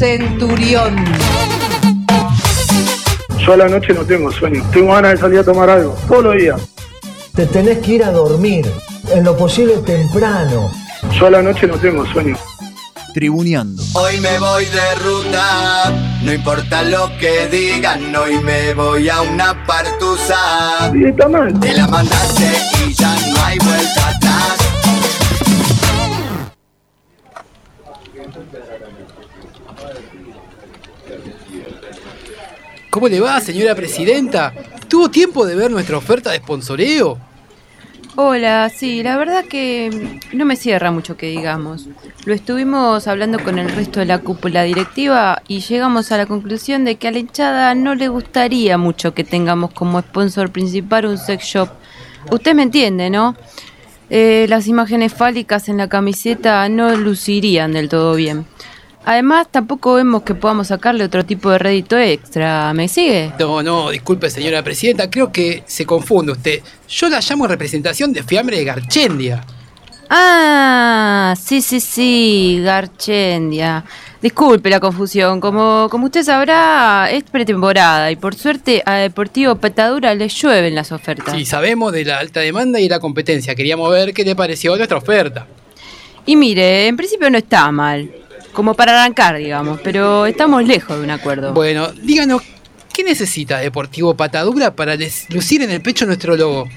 S2: Centurión.
S15: Yo a la noche no tengo sueño. Tengo ganas de salir a tomar algo. Todos los días.
S16: Te tenés que ir a dormir, en lo posible temprano.
S15: Yo a la noche no tengo sueño.
S17: Tribuneando.
S18: Hoy me voy de ruta, no importa lo que digan, hoy me voy a una partusa. Te la mandaste y
S5: ¿Cómo le va, señora presidenta? ¿Tuvo tiempo de ver nuestra oferta de sponsoreo?
S6: Hola, sí, la verdad que no me cierra mucho que digamos. Lo estuvimos hablando con el resto de la cúpula directiva y llegamos a la conclusión de que a la hinchada no le gustaría mucho que tengamos como sponsor principal un sex shop. Usted me entiende, ¿no? Eh, las imágenes fálicas en la camiseta no lucirían del todo bien. Además, tampoco vemos que podamos sacarle otro tipo de rédito extra. ¿Me sigue?
S5: No, no, disculpe, señora presidenta, creo que se confunde usted. Yo la llamo en representación de Fiambre de Garchendia.
S6: Ah, sí, sí, sí, Garchendia. Disculpe la confusión. Como, como usted sabrá, es pretemporada y por suerte a Deportivo Petadura le llueven las ofertas.
S5: Sí, sabemos de la alta demanda y la competencia. Queríamos ver qué le pareció nuestra oferta.
S6: Y mire, en principio no está mal. Como para arrancar, digamos, pero estamos lejos de un acuerdo.
S5: Bueno, díganos, ¿qué necesita Deportivo Patadura para lucir en el pecho nuestro logo?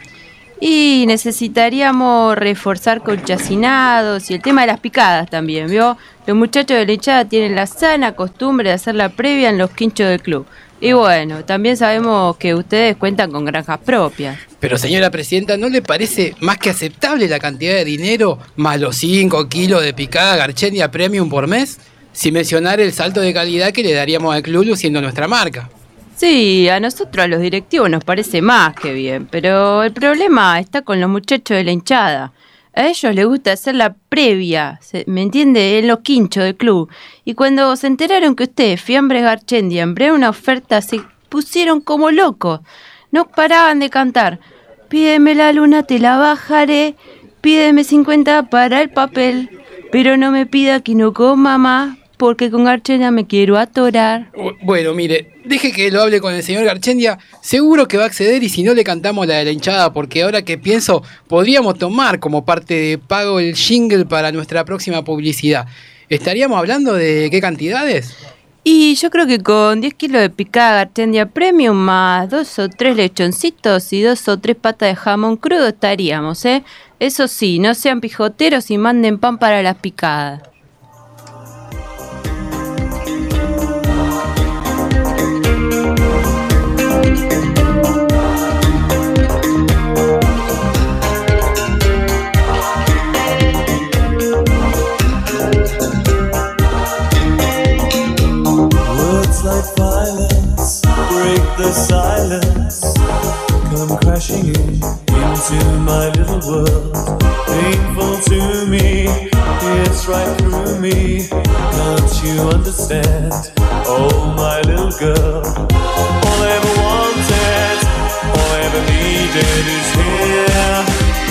S6: Y necesitaríamos reforzar con chacinados y el tema de las picadas también, ¿vio? Los muchachos de la hinchada tienen la sana costumbre de hacer la previa en los quinchos del club. Y bueno, también sabemos que ustedes cuentan con granjas propias.
S5: Pero señora presidenta, ¿no le parece más que aceptable la cantidad de dinero más los 5 kilos de picada Garchendia Premium por mes? Sin mencionar el salto de calidad que le daríamos al club luciendo nuestra marca.
S6: Sí, a nosotros, a los directivos, nos parece más que bien, pero el problema está con los muchachos de la hinchada. A ellos les gusta hacer la previa, ¿me entiende? En los quinchos del club. Y cuando se enteraron que ustedes, Fiambres Garchendia, embraron una oferta, se pusieron como locos. No paraban de cantar. Pídeme la luna, te la bajaré. Pídeme 50 para el papel. Pero no me pida que no coma más, porque con Garchendia me quiero atorar.
S5: Bu- Bueno, mire, deje que lo hable con el señor Garchendia. Seguro que va a acceder y si no le cantamos la de la hinchada, porque ahora que pienso, podríamos tomar como parte de pago el jingle para nuestra próxima publicidad. ¿Estaríamos hablando de qué cantidades?
S6: Y yo creo que con 10 kilos de picada Garchendia Premium más dos o tres lechoncitos y dos o tres patas de jamón crudo estaríamos, ¿eh? Eso sí, no sean pijoteros y manden pan para las picadas.
S19: The silence. Come crashing in into my little world. Painful to me, it's right through me. Can't you understand? Oh, my little girl. All I ever wanted, all I ever needed is here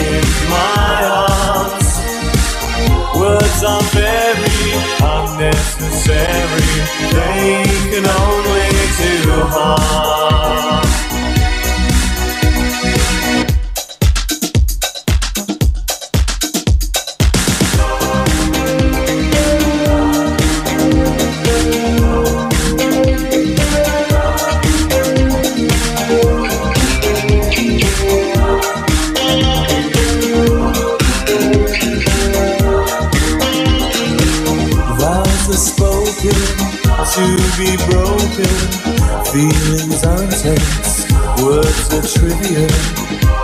S19: in my arms. Words are very unnecessary. They can only too hard. to be broken Feelings are intense, words are trivial.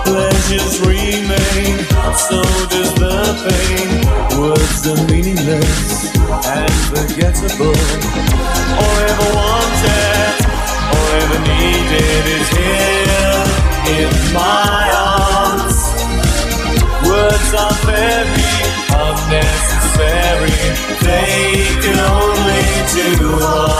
S19: Pleasures remain, so does the pain. Words are meaningless and forgettable. All ever wanted, all ever needed is here in my arms. Words are very unnecessary. They can only do harm.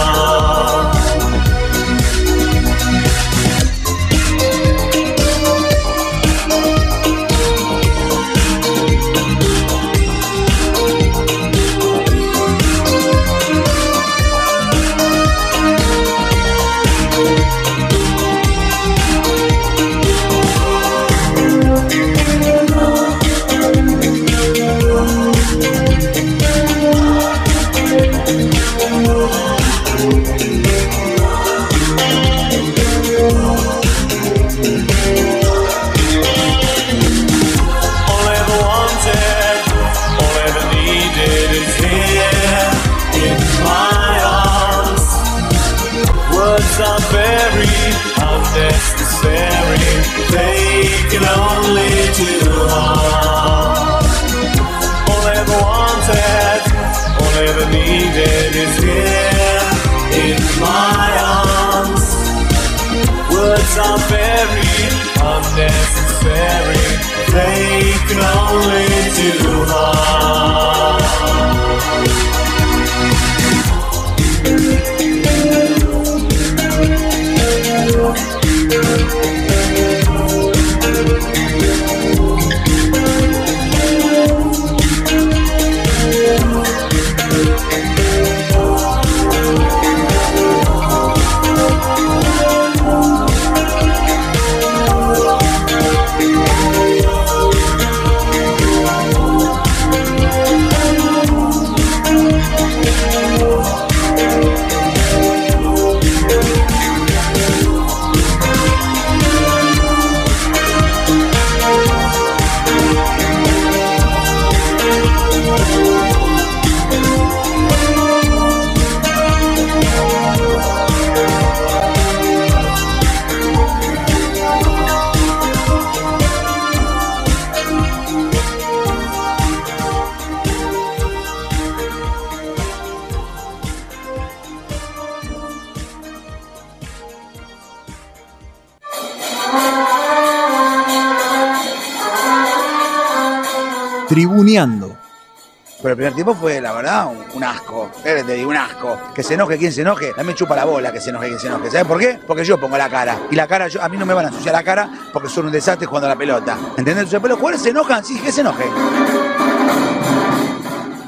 S20: Primer tiempo fue, la verdad, un, un asco. Eh, Te digo, un asco. Que se enoje quien se enoje. También chupa la bola que se enoje quien se enoje. ¿Sabes por qué? Porque yo pongo la cara. Y la cara, yo, a mí no me van a ensuciar la cara porque son un desastre jugando a la pelota. ¿Entendés? Entonces, pero los jugadores se enojan, sí, que se enojen.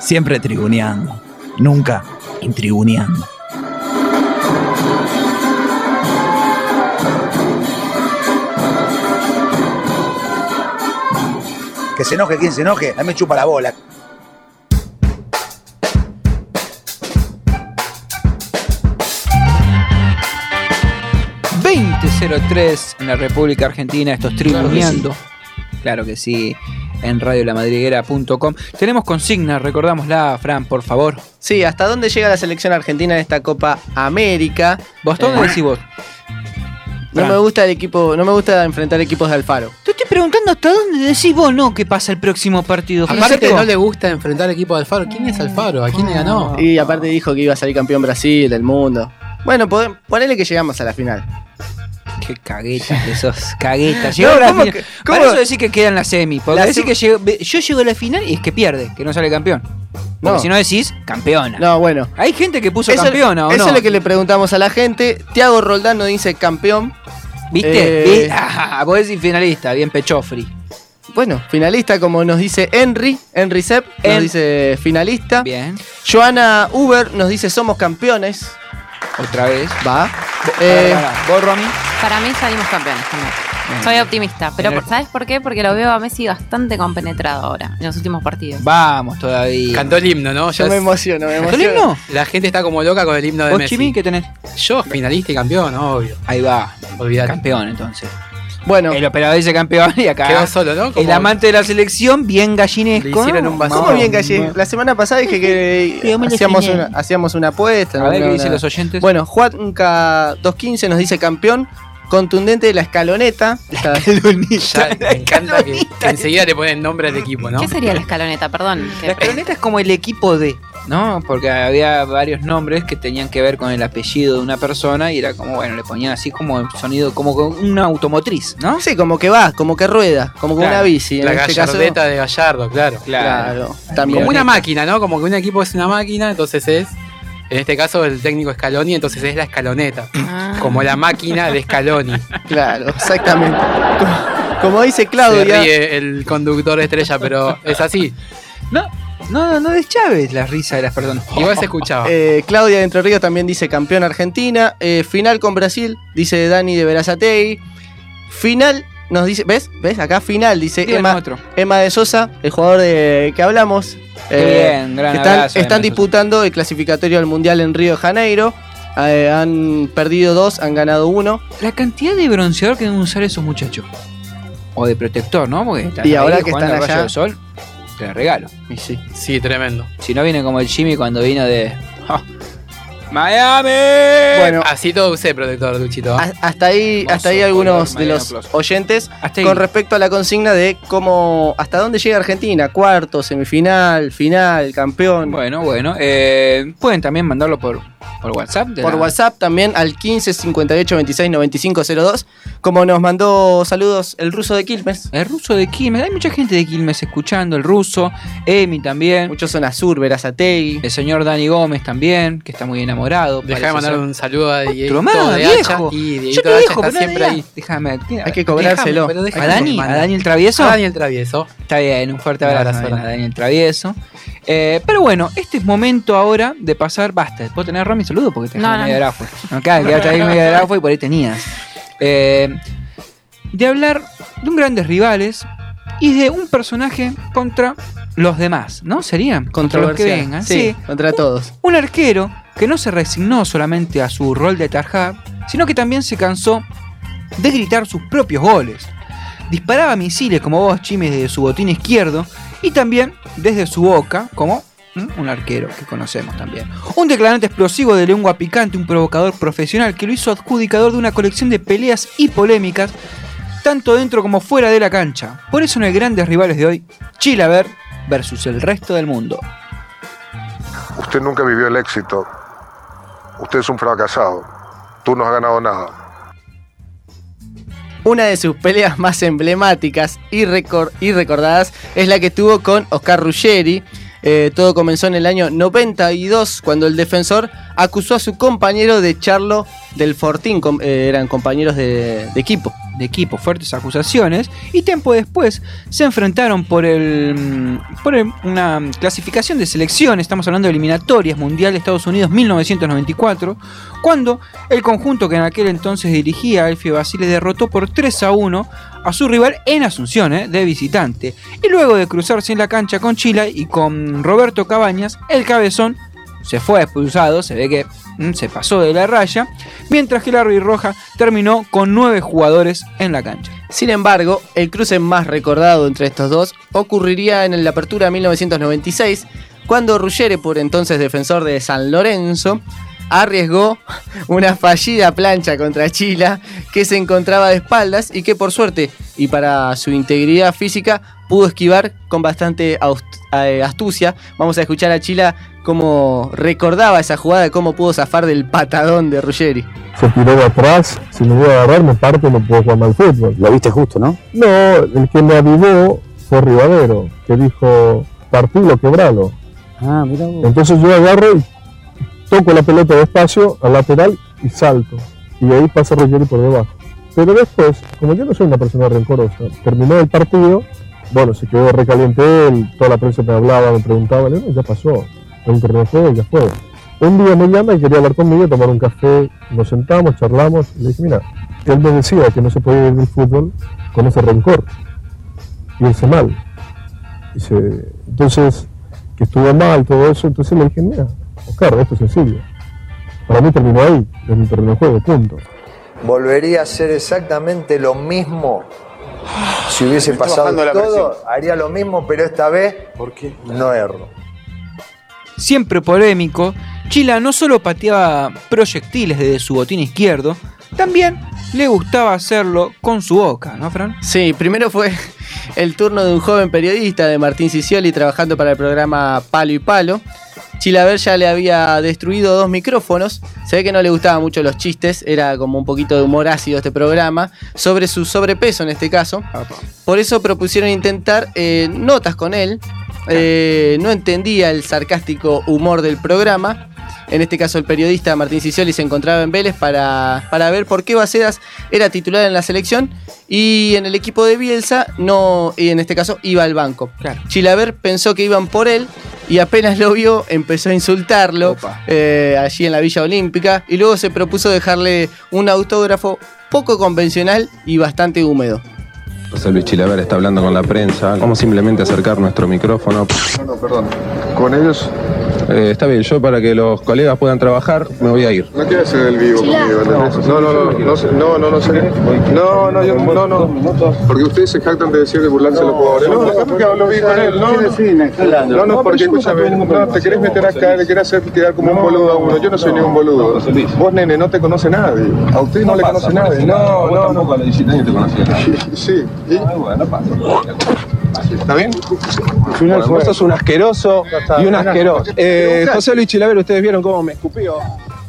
S12: Siempre tribuneando. Nunca intribuneando.
S20: Que se enoje quien se enoje. También chupa la bola.
S3: ...2003 en la República Argentina, esto es Tribuneando. Claro que sí, en radiolamadriguera.com. Tenemos consigna, recordámosla, Fran, por favor.
S4: Sí, ¿hasta dónde llega la selección argentina en esta Copa América?
S3: ¿Vos dónde decís vos?
S4: No
S3: Fran.
S4: me gusta el equipo, no me gusta enfrentar equipos de Alfaro.
S3: Te estoy preguntando hasta dónde decís vos no que pasa el próximo partido.
S5: Aparte no le gusta enfrentar al equipo de Alfaro. ¿Quién es Alfaro? ¿A quién le ganó?
S4: Y aparte dijo que iba a salir campeón Brasil, del mundo. Bueno, ponele que llegamos a la final.
S3: Qué cagueta que sos, cagueta. Llegó
S4: No,
S3: a la
S4: ¿cómo
S3: final.
S4: que-
S3: Para eso decir que queda en la semi. Porque
S4: La
S3: decir que ve- yo llego a la final y es que pierde, que no sale campeón. Porque
S4: No.
S3: si no decís, campeona.
S4: No, bueno.
S3: Hay gente que puso
S4: Eso,
S3: campeona o
S4: eso
S3: no.
S4: es lo que le preguntamos a la gente. Tiago Roldán nos dice campeón.
S3: ¿Viste?
S4: Eh,
S3: Ah, vos decís finalista, bien pechofri.
S4: Bueno, finalista como nos dice Henry, Henry Sepp nos dice finalista.
S3: Bien.
S4: Joana Uber nos dice somos campeones.
S3: Otra vez.
S4: Va. Eh.
S3: ¿Vos, Romy?
S6: Para mí salimos campeones también.
S3: Bien.
S6: Soy optimista, pero por- ¿sabes por qué? Porque lo veo a Messi bastante compenetrado ahora, en los últimos partidos.
S3: Vamos todavía.
S5: Cantó el himno, ¿no?
S4: yo
S5: Ya
S4: me
S5: es-
S4: emociono, me
S3: ¿Cantó el
S4: emociono.
S3: himno?
S5: La gente está como loca con el himno de
S3: ¿Vos,
S5: Messi.
S3: Chimi, qué tenés?
S5: Yo, finalista y campeón, obvio.
S3: Ahí va.
S5: Olvídate.
S3: Campeón, entonces.
S4: Bueno,
S3: El operador dice campeón y acá.
S5: Quedó solo, ¿no?
S3: El amante de la selección, bien gallinesco.
S5: Le hicieron
S3: ¿no?
S5: un vacío.
S4: ¿cómo bien Calle? La semana pasada dije que
S3: la
S4: hacíamos una, hacíamos una apuesta.
S3: A ver
S4: una-
S3: qué dicen
S4: una-
S3: los oyentes.
S4: Bueno, Juanca 215 nos dice campeón. Contundente de la escaloneta. Está-
S5: Ya, me encanta que, que enseguida le ponen nombre al equipo, ¿no?
S6: ¿Qué sería la escaloneta? Perdón.
S3: La escaloneta es como el equipo de, ¿no? Porque había varios nombres que tenían que ver con el apellido de una persona y era como, bueno, le ponían así como el sonido, como con una automotriz, ¿no?
S4: Sí, como que va, como que rueda, como con
S3: Claro.
S4: una bici. En
S5: La
S4: este caso,
S5: de Gallardo, claro.
S4: Claro, también.
S5: Como una máquina, ¿no? Como que un equipo es una máquina, entonces es. En este caso, el técnico Scaloni, entonces es la escaloneta.
S6: Ah.
S5: Como la máquina de Scaloni.
S4: Claro, exactamente. Como, como dice
S5: Se
S4: Claudia.
S5: ríe el conductor estrella, pero es así.
S3: No, no, no deschaves la risa de las personas.
S5: Igual se escuchaba.
S4: eh, Claudia de Entre Ríos también dice campeón Argentina. Eh, final con Brasil, dice Dani de Verazategui. Final, nos dice, ¿ves? ¿Ves? Acá final, dice Emma,
S3: otro.
S4: Emma de Sosa, el jugador de que hablamos.
S3: Qué
S4: Eh,
S3: bien, gran
S4: están,
S3: abrazo, Emma
S4: están
S3: de Sosa.
S4: disputando el clasificatorio al Mundial en Río de Janeiro. Eh, han perdido dos, han ganado uno.
S3: La cantidad de bronceador que deben usar esos muchachos. O de protector, ¿no? Porque están
S4: Y ahora que están allá-
S3: del sol, te la regalo.
S4: Y sí.
S5: Sí, tremendo.
S3: Si no viene como el Jimmy cuando vino de. Miami.
S4: Bueno,
S5: Así todo usé protector, Luchito.
S4: A- Hasta ahí, hasta ahí algunos de los oyentes con respecto a la consigna de cómo hasta dónde llega Argentina, cuarto, semifinal, final, campeón.
S3: Bueno, bueno. eh, pueden también mandarlo por, por WhatsApp. de
S4: Por
S3: la-
S4: WhatsApp también al 15 58 26 95 02. Como nos mandó saludos el ruso de Quilmes.
S3: El ruso de Quilmes. Hay mucha gente de Quilmes escuchando. El ruso. Emi también.
S4: Muchos son Azur, Verazategui.
S3: El señor Dani Gómez también, que está muy enamorado.
S5: Dejá de mandar
S3: ser.
S5: un saludo a Dieguito de Hacha. Y Dieguito de Hacha está siempre ahí.
S3: Déjame.
S4: Hay que cobrárselo.
S5: Déjame, pero déjame
S3: ¿A Dani? ¿A Dani el travieso?
S5: A Dani el travieso.
S3: Está bien, un fuerte abrazo,
S5: abrazo,
S3: a Dani el travieso. Eh, pero bueno, este es momento ahora de pasar. Basta, ¿puedo tener Romy saludo? Porque te
S6: No, no,
S3: medio
S6: no.
S3: grafo. No, claro, quedaste ahí medio grafo y por ahí tenías. Eh, de hablar de un grandes rivales y de un personaje contra los demás, ¿no? Serían contra los que vengan.
S4: Sí,
S3: sí.
S4: contra todos.
S3: Un arquero que no se resignó solamente a su rol de atajar, sino que también se cansó de gritar sus propios goles. Disparaba misiles como vos, Chimes, desde su botín izquierdo y también desde su boca, como. Un arquero que conocemos también. Un declarante explosivo de lengua picante, un provocador profesional que lo hizo adjudicador de una colección de peleas y polémicas, tanto dentro como fuera de la cancha. Por eso en el grandes rivales de hoy, Chilaver versus el resto del mundo.
S21: Usted nunca vivió el éxito. Usted es un fracasado. Tú no has ganado nada.
S4: Una de sus peleas más emblemáticas y, recor- y recordadas es la que tuvo con Oscar Ruggeri. Eh, todo comenzó en el año 92 cuando el defensor acusó a su compañero de echarlo del Fortín. Eh, eran compañeros de, equipo.
S3: de equipo, fuertes acusaciones, y tiempo después se enfrentaron por, el, mm, por una clasificación de selección, estamos hablando de eliminatorias Mundial de Estados Unidos 1994, cuando el conjunto que en aquel entonces dirigía Alfio Basile derrotó por 3 a 1 a su rival en Asunción, eh, de visitante, y luego de cruzarse en la cancha con Chila y con Roberto Cabañas, el cabezón se fue expulsado, se ve que mm, se pasó de la raya, mientras que la Roja terminó con nueve jugadores en la cancha.
S4: Sin embargo, el cruce más recordado entre estos dos ocurriría en la apertura 1996, cuando Ruggeri, por entonces defensor de San Lorenzo, arriesgó una fallida plancha contra Chila que se encontraba de espaldas y que por suerte y para su integridad física pudo esquivar con bastante eh, astucia. Vamos a escuchar a Chila cómo recordaba esa jugada de cómo pudo zafar del patadón de Ruggeri.
S22: se tiró de atrás, si me voy a agarrar me parto y no puedo jugar mal fútbol.
S23: Lo viste justo, ¿no?
S22: No, el que me avivó fue Rivadero, que dijo, partilo, quebralo.
S23: Ah, mira vos.
S22: Entonces yo agarro y toco la pelota despacio al lateral y salto. Y ahí pasa Ruggeri por debajo. Pero después, como yo no soy una persona rencorosa, terminó el partido, bueno, se quedó recaliente él, toda la prensa me hablaba, me preguntaba, ya pasó, un torneo juego, ya fue. Un día me llama y quería hablar conmigo, tomar un café, nos sentamos, charlamos, y le dije, mira, él me decía que no se podía ir del fútbol con ese rencor, irse mal. Dice, entonces, que estuvo mal, todo eso, entonces le dije, mira, Oscar, esto es sencillo. Para mí terminó ahí, es un torneo de juego, punto.
S24: Volvería a hacer exactamente lo mismo si hubiese pasado todo. Haría lo mismo, pero esta vez no erro.
S3: Siempre polémico, Chila no solo pateaba proyectiles desde su botín izquierdo, también le gustaba hacerlo con su boca, ¿no, Fran?
S4: Sí, primero fue el turno de un joven periodista de Martín Sicioli trabajando para el programa Palo y Palo. Chilaver ya le había destruido dos micrófonos. Se ve que no le gustaban mucho los chistes, era como un poquito de humor ácido este programa, sobre su sobrepeso en este caso. Por eso propusieron intentar eh, notas con él. Eh, no entendía el sarcástico humor del programa. En este caso, el periodista Martín Sicioli se encontraba en Vélez para, para ver por qué Bacedas era titular en la selección y en el equipo de Bielsa no, y en este caso iba al banco. Chilaver pensó que iban por él y apenas lo vio empezó a insultarlo eh, allí en la Villa Olímpica y luego se propuso dejarle un autógrafo poco convencional y bastante húmedo.
S25: José Luis Chilaver está hablando con la prensa. Vamos simplemente a acercar nuestro micrófono.
S21: No, no, perdón. Con ellos
S25: Eh, está bien, yo para que los colegas puedan trabajar me voy a ir.
S21: No quiero hacer el vivo conmigo. No, no, no, no, no, no, no, sé. no, no, yo, no, no, porque ustedes se jactan de decir de burlarse los jugadores. No, déjame que hablo bien con él, no, no, no, no, porque escúchame, no, te querés meter acá, le querés hacer quedar como un boludo a uno, yo no soy ningún boludo. Vos, nene, no te conoce nadie, a usted no le conoce nadie, no, no, no.
S25: a los 17 años te conocía.
S21: Sí, ¿y?
S25: Bueno, pasa.
S21: ¿Está bien?
S25: Bueno, vos sos un asqueroso y un asqueroso. Eh, José Luis Chilaver, ustedes vieron cómo me escupió.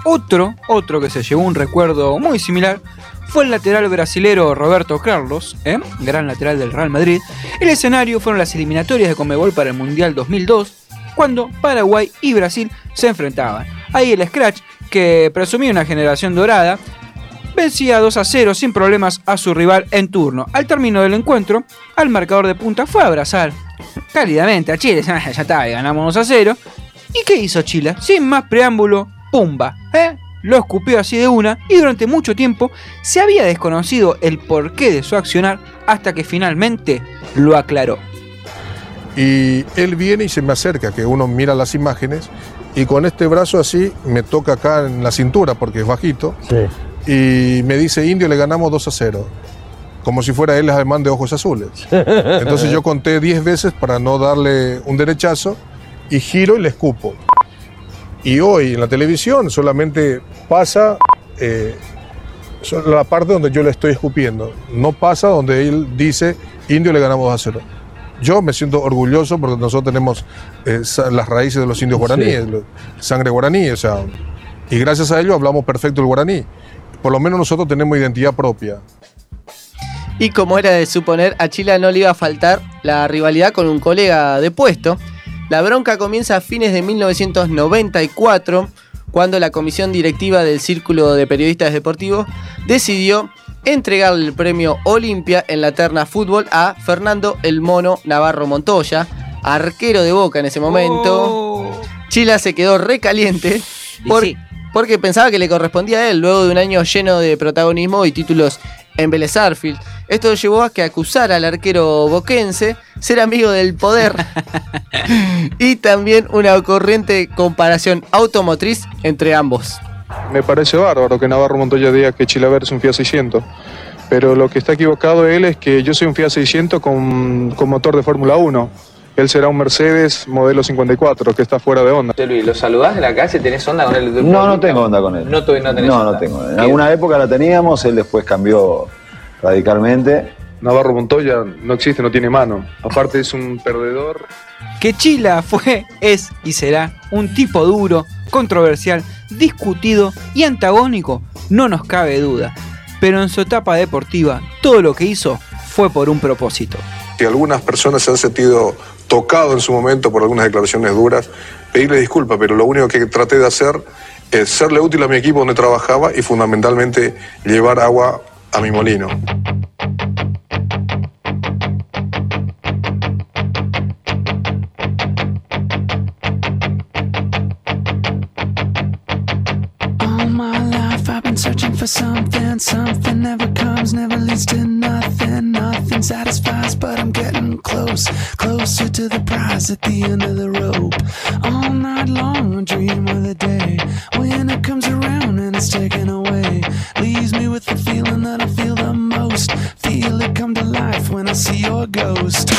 S3: Otro, otro que se llevó un recuerdo muy similar fue el lateral brasilero Roberto Carlos, ¿eh? gran lateral del Real Madrid. El escenario fueron las eliminatorias de Comebol para el Mundial 2002, cuando Paraguay y Brasil se enfrentaban. Ahí el Scratch, que presumía una generación dorada, vencía 2 a 0 sin problemas a su rival en turno. Al término del encuentro, al marcador de punta fue a abrazar cálidamente a Chile. ya está, ganamos 2 a 0. ¿Y qué hizo Chile? Sin más preámbulo, pumba, ¿eh? Lo escupió así de una y durante mucho tiempo se había desconocido el porqué de su accionar hasta que finalmente lo aclaró.
S21: Y él viene y se me acerca, que uno mira las imágenes, y con este brazo así me toca acá en la cintura, porque es bajito, y me dice, Indio, le ganamos 2 a 0. Como si fuera él el alemán de ojos azules. Entonces yo conté 10 veces para no darle un derechazo, y giro y le escupo. Y hoy en la televisión solamente pasa eh, la parte donde yo le estoy escupiendo. No pasa donde él dice, Indio le ganamos 2 a 0. Yo me siento orgulloso porque nosotros tenemos eh, las raíces de los indios guaraníes, lo- sangre guaraní, o sea, y gracias a ello hablamos perfecto el guaraní. Por lo menos nosotros tenemos identidad propia.
S4: Y como era de suponer, a Chile no le iba a faltar la rivalidad con un colega de puesto. La bronca comienza a fines de 1994, cuando la comisión directiva del Círculo de Periodistas Deportivos decidió entregarle el premio Olimpia en la terna fútbol a Fernando el Mono Navarro Montoya, arquero de Boca en ese momento. Chila se quedó recaliente por- porque pensaba que le correspondía a él luego de un año lleno de protagonismo y títulos en Vélez Sarsfield. Esto llevó a que acusara al arquero boquense ser amigo del poder y también una corriente comparación automotriz entre ambos.
S21: Me parece bárbaro que Navarro Montoya diga que Chilaver es un Fiat 600. Pero lo que está equivocado él es que yo soy un Fiat 600 con, con motor de Fórmula 1. Él será un Mercedes modelo 54, que está fuera de onda.
S26: Luis, ¿lo saludás en la calle? ¿Tenés onda con él?
S27: No, no tengo onda con él.
S26: No, no tenés
S27: No,
S26: onda.
S27: no tengo. En alguna época la teníamos, él después cambió radicalmente.
S21: Navarro Montoya no existe, no tiene mano. Aparte es un perdedor.
S3: Que Chila fue, es y será un tipo duro, controversial, discutido y antagónico, no nos cabe duda. Pero en su etapa deportiva, todo lo que hizo fue por un propósito.
S21: Si algunas personas se han sentido tocados en su momento por algunas declaraciones duras, pedirle disculpas, pero lo único que traté de hacer es serle útil a mi equipo donde trabajaba y fundamentalmente llevar agua a mi molino.
S28: Searching for something. Something never comes, never leads to nothing. Nothing satisfies, but I'm getting close. Closer to the prize at the end of the rope. All night long, I dream of the day when it comes around and it's taken away. Leaves me with the feeling that I feel the most. Feel it come to life when I see your ghost.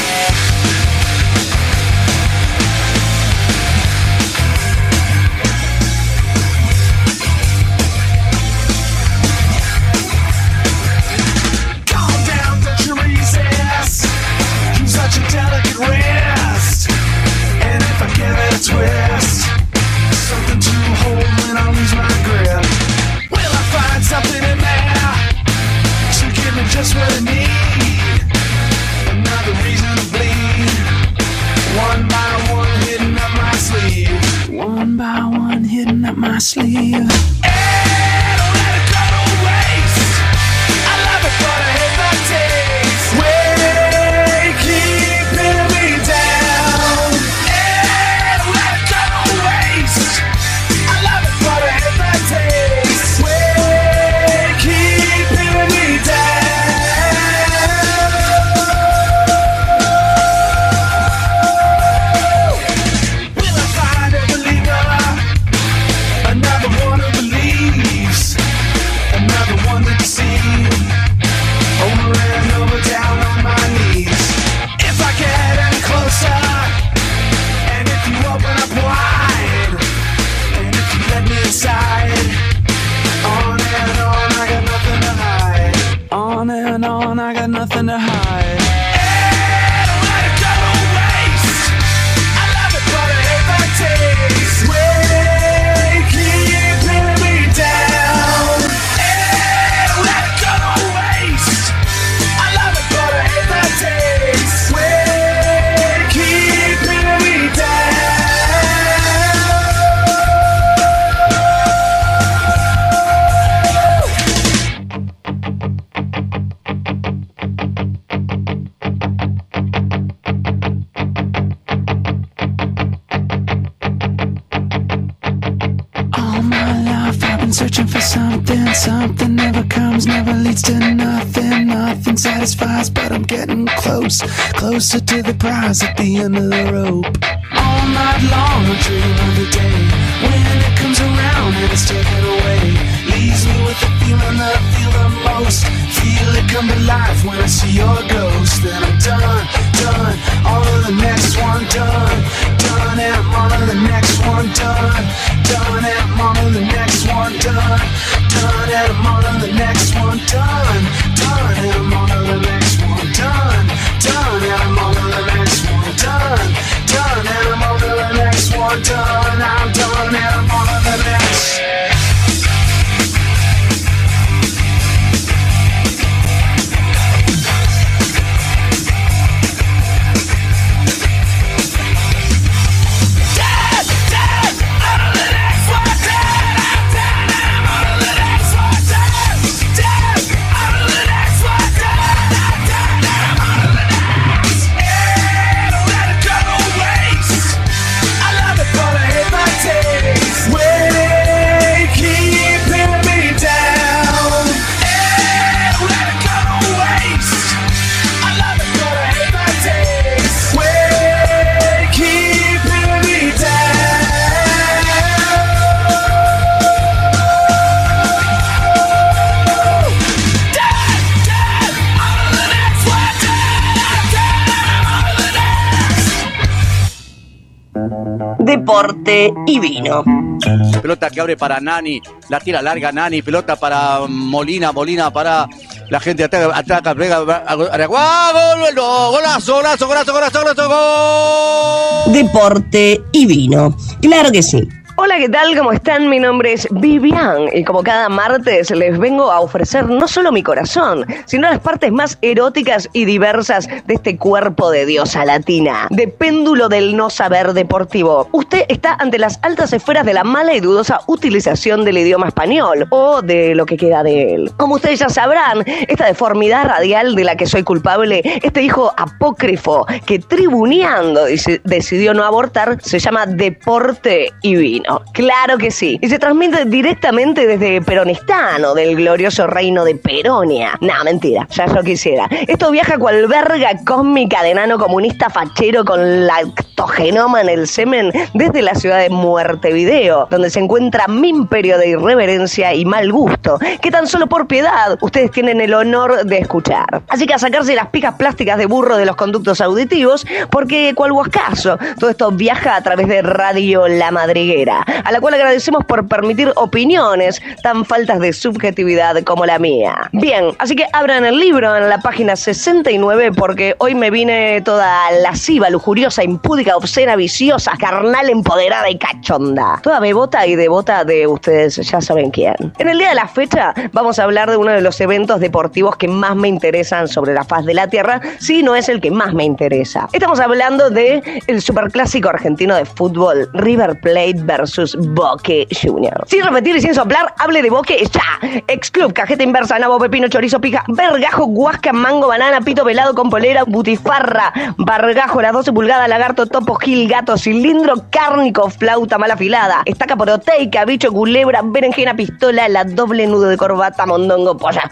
S28: Twist, something to hold when I lose my grip. Will I find something in there to give me just what I need? Another reason to bleed. One by one, hidden up my sleeve. One by one, hidden up my sleeve. To the prize at the end of the rope.
S29: Que abre para Nani, la tira larga Nani, pelota para Molina, Molina para la gente ataca, ataca, pega, área, ¡guau! gol, no, golazo, golazo, golazo, golazo, golazo, gol.
S30: Deporte y vino. Claro que sí. Hola, ¿qué tal? ¿Cómo están? Mi nombre es Vivian y como cada martes les vengo a ofrecer no solo mi corazón, sino las partes más eróticas y diversas de este cuerpo de diosa latina, de péndulo del no saber deportivo. Usted está ante las altas esferas de la mala y dudosa utilización del idioma español o de lo que queda de él. Como ustedes ya sabrán, esta deformidad radial de la que soy culpable, este hijo apócrifo que tribuneando deci- decidió no abortar, se llama deporte y vino. Claro que sí. Y se transmite directamente desde Peronistano, del glorioso reino de Peronia. No, mentira, ya yo quisiera. Esto viaja cual verga cósmica de nano comunista fachero con lactogenoma en el semen desde la ciudad de Muertevideo, donde se encuentra mi imperio de irreverencia y mal gusto, que tan solo por piedad ustedes tienen el honor de escuchar. Así que a sacarse las picas plásticas de burro de los conductos auditivos, porque cual huascazo, todo esto viaja a través de Radio La Madriguera, a la cual agradecemos por permitir opiniones tan faltas de subjetividad como la mía. Bien, así que abran el libro en la página 69 porque hoy me vine toda lasciva, lujuriosa, impúdica, obscena, viciosa, carnal, empoderada y cachonda. Toda bebota y devota de ustedes ya saben quién. En el día de la fecha vamos a hablar de uno de los eventos deportivos que más me interesan sobre la faz de la tierra, si no es el que más me interesa. Estamos hablando de el superclásico argentino de fútbol River Plate versus Boque Junior. Sin repetir y sin soplar, hable de Boque ya. Ex club, cajeta inversa, nabo, pepino, chorizo, pija, vergajo, guasca, mango, banana, pito pelado con polera, butifarra, bargajo, las 12 pulgadas, lagarto, topo, gil, gato, cilindro, cárnico, flauta mal afilada, estaca proteica, bicho, culebra, berenjena, pistola, la doble nudo de corbata, mondongo, polla.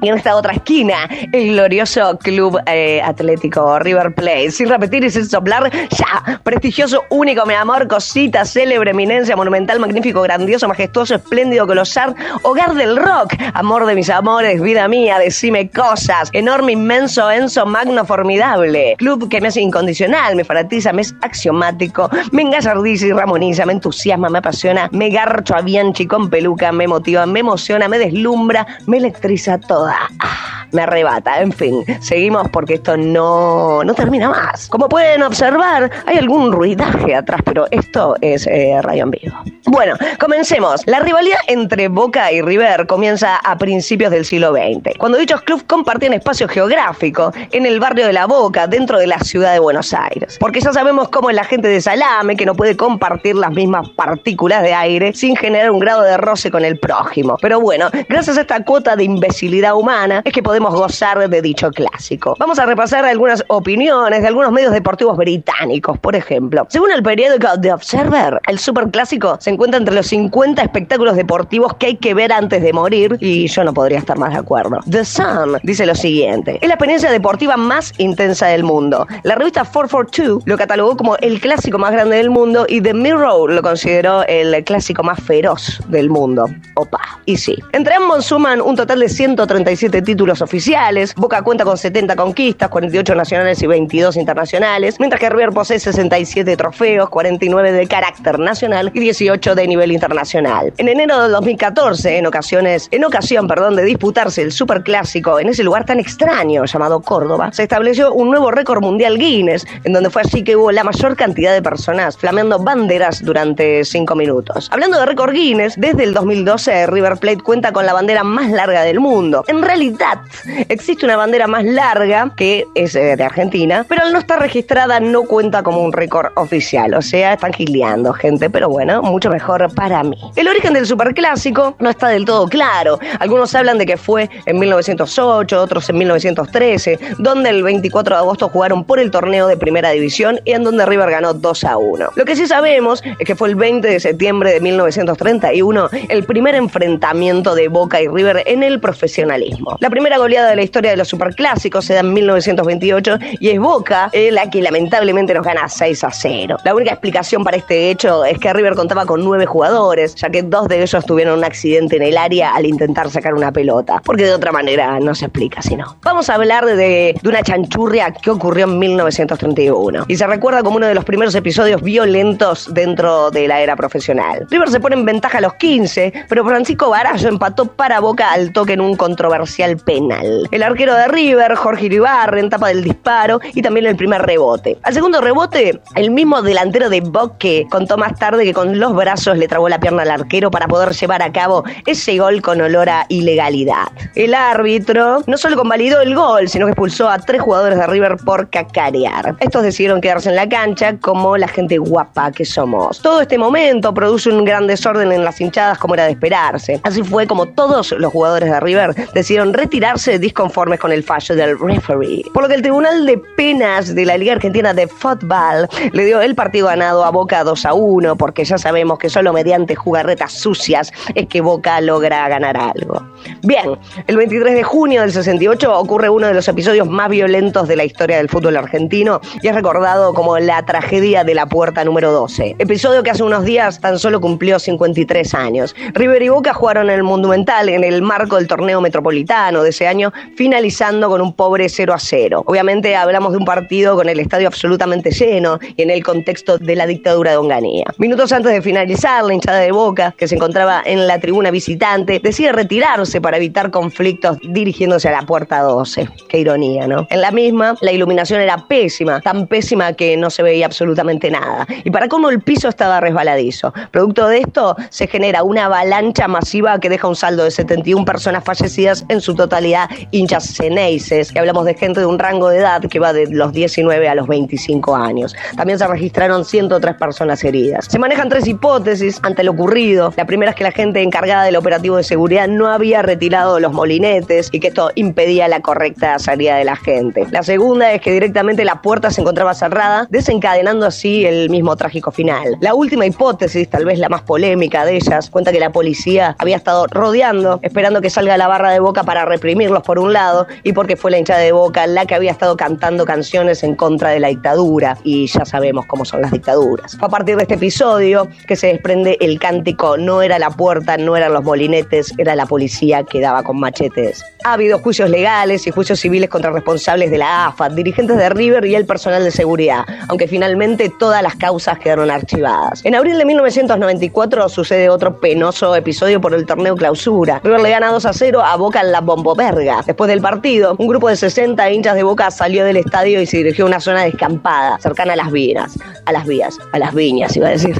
S30: Y en esta otra esquina, el glorioso Club eh, Atlético River Plate. Sin repetir y sin soplar, ya. Prestigioso, único, mi amor, cosita, célebre, eminencia, monumental, magnífico, grandioso, majestuoso, espléndido, colosal, hogar del rock. Amor de mis amores, vida mía, decime cosas. Enorme, inmenso, enso, magno, formidable. Club que me hace incondicional, me fanatiza, me es axiomático, me engallardiza y ramoniza, me entusiasma, me apasiona, me garcho a Bianchi con peluca, me motiva, me emociona, me deslumbra, me electriza toda. Ah, me arrebata. En fin, seguimos porque esto no, no termina más. Como pueden observar, hay algún ruidaje atrás, pero esto es eh, radio en vivo. Bueno, comencemos. La rivalidad entre Boca y River comienza a principios del siglo XX, cuando dichos clubes compartían espacio geográfico en el barrio de La Boca, dentro de la ciudad de Buenos Aires. Porque ya sabemos cómo es la gente de Salame, que no puede compartir las mismas partículas de aire sin generar un grado de roce con el prójimo. Pero bueno, gracias a esta cuota de imbecilidad humana es que podemos gozar de dicho clásico. Vamos a repasar algunas opiniones de algunos medios deportivos británicos, por ejemplo. Según el periódico The Observer, el superclásico se encuentra entre los 50 espectáculos deportivos que hay que ver antes de morir y yo no podría estar más de acuerdo. The Sun dice lo siguiente, es la experiencia deportiva más intensa del mundo. La revista 442 lo catalogó como el clásico más grande del mundo y The Mirror lo consideró el clásico más feroz del mundo. Opa, y sí. Entre ambos suman un total de 137 títulos oficiales, Boca cuenta con 70 conquistas, 48 nacionales y 22 internacionales, mientras que River posee 67 trofeos, 49 de carácter nacional y 18 de nivel internacional. En enero del 2014, en ocasiones, en ocasión, perdón, de disputarse el superclásico en ese lugar tan extraño llamado Córdoba, se estableció un nuevo récord mundial Guinness, en donde fue así que hubo la mayor cantidad de personas flameando banderas durante 5 minutos. Hablando de récord Guinness, desde el 2012 River Plate cuenta con la bandera más larga del mundo. En realidad, existe una bandera más larga que es eh, de Argentina, pero al no estar registrada no cuenta como un récord oficial. O sea, están gileando, gente, pero bueno, mucho mejor para mí. El origen del superclásico no está del todo claro. Algunos hablan de que fue en 1908, otros en 1913, donde el 24 de agosto jugaron por el torneo de primera división y en donde River ganó 2 a 1. Lo que sí sabemos es que fue el 20 de septiembre de 1931 el primer enfrentamiento de Boca y River en el profesionalismo. La primera goleada de la historia de los superclásicos se da en 1928 y es Boca eh, la que lamentablemente nos gana 6 a 0. La única explicación para este hecho es que River contaba con nueve jugadores, ya que dos de ellos tuvieron un accidente en el área al intentar sacar una pelota, porque de otra manera no se explica si no. Vamos a hablar de, de una chanchurria que ocurrió en 1931 y se recuerda como uno de los primeros episodios violentos dentro de la era profesional. River se pone en ventaja a los 15, pero Francisco Barallo empató para Boca al toque en un controversial penal. El arquero de River, Jorge Iribarren, tapa del disparo y también el primer rebote. Al segundo rebote, el mismo delantero de Boque contó más tarde que con los brazos le trabó la pierna al arquero para poder llevar a cabo ese gol con olor a ilegalidad. El árbitro no solo convalidó el gol, sino que expulsó a tres jugadores de River por cacarear. Estos decidieron quedarse en la cancha como la gente guapa que somos. Todo este momento produce un gran desorden en las hinchadas como era de esperarse. Así fue como todos los jugadores de River decidieron retirarse disconformes con el fallo del referee. Por lo que el Tribunal de Penas de la Liga Argentina de Fútbol le dio el partido ganado a Boca 2 a 1, porque ya sabemos que solo mediante jugarretas sucias es que Boca logra ganar algo. Bien, el 23 de junio del 68 ocurre uno de los episodios más violentos de la historia del fútbol argentino y es recordado como la tragedia de la puerta número 12. Episodio que hace unos días tan solo cumplió 53 años. River y Boca jugaron en el Monumental en el marco del torneo metropolitano de ese año, finalizando con un pobre 0 a 0. Obviamente hablamos de un partido con el estadio absolutamente lleno y en el contexto de la dictadura de Onganía. Minutos antes de finalizar, la hinchada de Boca, que se encontraba en la tribuna visitante, decide retirarse para evitar conflictos dirigiéndose a la puerta 12. Qué ironía, ¿no? En la misma, la iluminación era pésima, tan pésima que no se veía absolutamente nada. Y para cómo el piso estaba resbaladizo. Producto de esto, se genera una avalancha masiva que deja un saldo de 71 personas fallecidas, en su totalidad hinchas ceneices, que hablamos de gente de un rango de edad que va de los 19 a los 25 años. También se registraron 103 personas heridas. Se manejan tres hipótesis ante lo ocurrido. La primera es que la gente encargada del operativo de seguridad no había retirado los molinetes y que esto impedía la correcta salida de la gente. La segunda es que directamente la puerta se encontraba cerrada, desencadenando así el mismo trágico final. La última hipótesis, tal vez la más polémica de ellas, cuenta que la policía había estado rodeando, esperando que salga la barra de boca para por un lado y porque fue la hinchada de boca la que había estado cantando canciones en contra de la dictadura y ya sabemos cómo son las dictaduras. Fue a partir de este episodio que se desprende el cántico no era la puerta, no eran los molinetes, era la policía que daba con machetes. Ha habido juicios legales y juicios civiles contra responsables de la AFA, dirigentes de River y el personal de seguridad, aunque finalmente todas las causas quedaron archivadas. En abril de 1994 sucede otro penoso episodio por el torneo clausura. River le gana 2 a 0 a Boca en la Bombo Verde Después del partido, un grupo de 60 hinchas de Boca salió del estadio y se dirigió a una zona descampada, cercana a las vías, a las vías, a las viñas, iba a decir.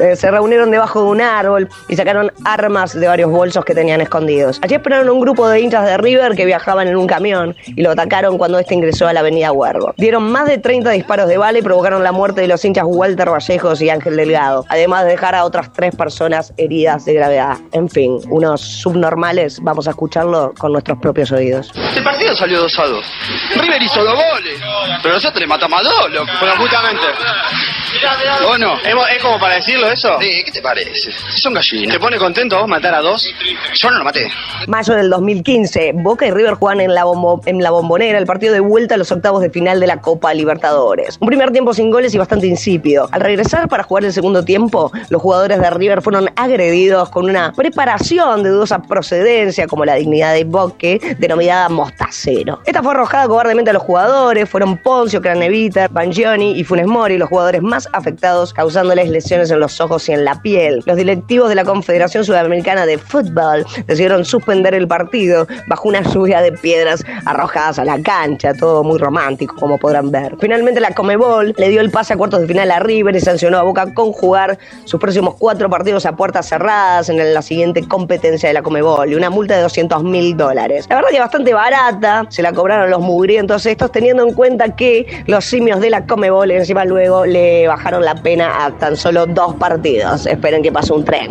S30: Eh, Se reunieron debajo de un árbol y sacaron armas de varios bolsos que tenían escondidos. Allí esperaron un grupo de hinchas de River que viajaban en un camión y lo atacaron cuando este ingresó a la avenida Huergo. Dieron más de 30 disparos de bala y provocaron la muerte de los hinchas Walter Vallejos y Ángel Delgado, además de dejar a otras tres personas heridas de gravedad. En fin, unos subnormales, vamos a escucharlo con nuestros propios oídos.
S31: El partido salió 2 a 2. River hizo dos goles. Pero nosotros le matamos a dos, loco. Pero justamente. ¿O no? ¿Es, como para decirlo eso? Sí, ¿qué te parece? Son gallinas. ¿Te pone contento vos matar a dos? Yo no lo maté.
S30: Mayo del 2015, Boca y River juegan en la, bombo- en la bombonera el partido de vuelta a los octavos de final de la Copa Libertadores. Un primer tiempo sin goles y bastante insípido. Al regresar para jugar el segundo tiempo, los jugadores de River fueron agredidos con una preparación de dudosa procedencia, como la dignidad de Boque, denominada mostacero. Esta fue arrojada cobardemente a los jugadores, fueron Poncio, Craneviter, Bangioni y Funes Mori los jugadores más afectados, causándoles lesiones en los ojos y en la piel. Los directivos de la Confederación Sudamericana de Fútbol decidieron suspender el partido bajo una lluvia de piedras arrojadas a la cancha, todo muy romántico, como podrán ver. Finalmente la Comebol le dio el pase a cuartos de final a River y sancionó a Boca con jugar sus próximos cuatro partidos a puertas cerradas en la siguiente competencia de la Comebol y una multa de 200 mil dólares. La verdad que bastante barata, se la cobraron los mugrientos estos teniendo en cuenta que los simios de la Comebol encima luego le bajaron la pena a tan solo dos partidos. Esperen que pase un tren.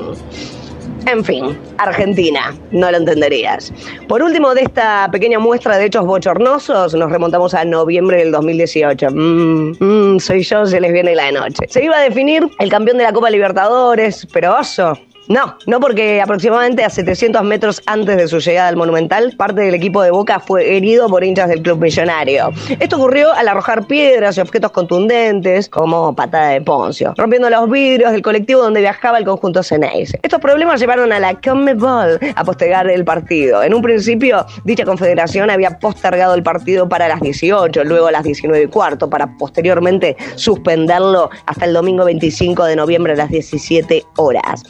S30: En fin, Argentina, no lo entenderías. Por último, de esta pequeña muestra de hechos bochornosos, nos remontamos a noviembre del 2018. Mmm, mm, soy yo, se les viene la noche. Se iba a definir el campeón de la Copa Libertadores, pero oso. No, no porque aproximadamente a 700 metros antes de su llegada al Monumental, parte del equipo de Boca fue herido por hinchas del club millonario. Esto ocurrió al arrojar piedras y objetos contundentes, como patada de Poncio, rompiendo los vidrios del colectivo donde viajaba el conjunto Ceneice. Estos problemas llevaron a la Conmebol a postergar el partido. En un principio, dicha confederación había postergado el partido para las 18, luego a las 19 y cuarto, para posteriormente suspenderlo hasta el domingo 25 de noviembre a las 17 horas.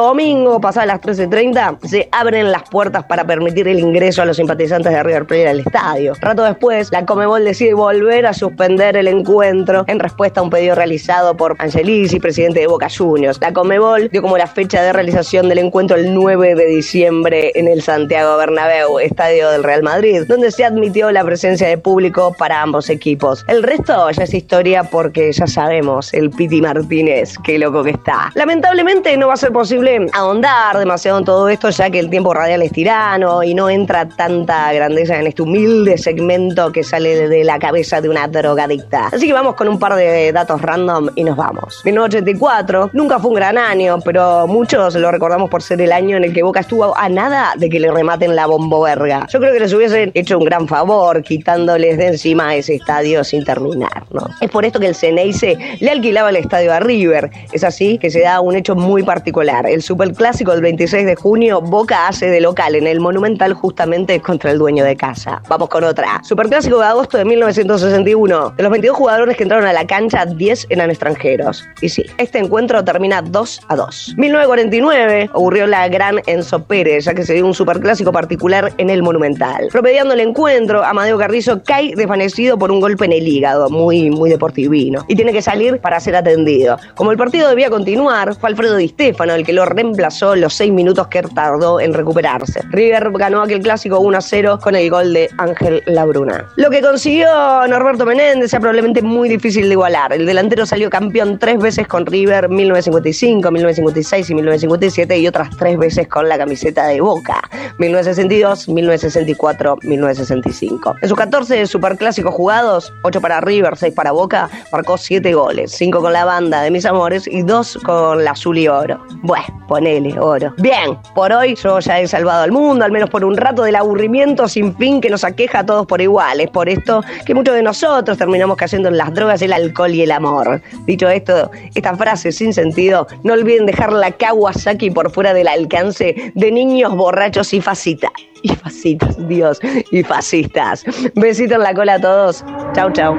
S30: Domingo, pasadas las 13.30, se abren las puertas para permitir el ingreso a los simpatizantes de River Plate al estadio. Rato después, la Comebol decide volver a suspender el encuentro en respuesta a un pedido realizado por Angelisi, presidente de Boca Juniors. La Comebol dio como la fecha de realización del encuentro el 9 de diciembre en el Santiago Bernabéu, estadio del Real Madrid, donde se admitió la presencia de público para ambos equipos. El resto ya es historia porque ya sabemos, el Piti Martínez, qué loco que está. Lamentablemente no va a ser posible ahondar demasiado en todo esto, ya que el tiempo radial es tirano y no entra tanta grandeza en este humilde segmento que sale de la cabeza de una drogadicta. Así que vamos con un par de datos random y nos vamos. 1984 nunca fue un gran año, pero muchos lo recordamos por ser el año en el que Boca estuvo a nada de que le rematen la bomboverga. Yo creo que les hubiesen hecho un gran favor quitándoles de encima ese estadio sin terminar, ¿no? Es por esto que el Ceneice le alquilaba el estadio a River. Es así que se da un hecho muy particular. El Superclásico del 26 de junio, Boca hace de local en el Monumental justamente contra el dueño de casa. Vamos con otra. Superclásico de agosto de 1961. De los 22 jugadores que entraron a la cancha, 10 eran extranjeros. Y sí, este encuentro termina 2 a 2. 1949 ocurrió la gran Enzo Pérez, ya que se dio un superclásico particular en el Monumental. Promediando el encuentro, Amadeo Carrizo cae desvanecido por un golpe en el hígado, muy, muy deportivino, y tiene que salir para ser atendido. Como el partido debía continuar, fue Alfredo Di Stefano el que lo reemplazó los 6 minutos que tardó en recuperarse. River ganó aquel clásico 1 a 0 con el gol de Ángel Labruna. Lo que consiguió Norberto Menéndez sea probablemente muy difícil de igualar. El delantero salió campeón tres veces con River 1955, 1956 y 1957 y otras tres veces con la camiseta de Boca 1962, 1964, 1965. En sus 14 superclásicos jugados, 8 para River, 6 para Boca, marcó 7 goles, 5 con la banda de mis amores y 2 con la azul y oro. Bueno, ponele oro. Bien, por hoy yo ya he salvado al mundo, al menos por un rato del aburrimiento sin fin que nos aqueja a todos por igual. Es por esto que muchos de nosotros terminamos cayendo en las drogas, el alcohol y el amor. Dicho esto, esta frase sin sentido, no olviden dejar la Kawasaki por fuera del alcance de niños borrachos y fascistas. Y fascistas, Dios, y fascistas. Besito en la cola a todos. Chau, chau.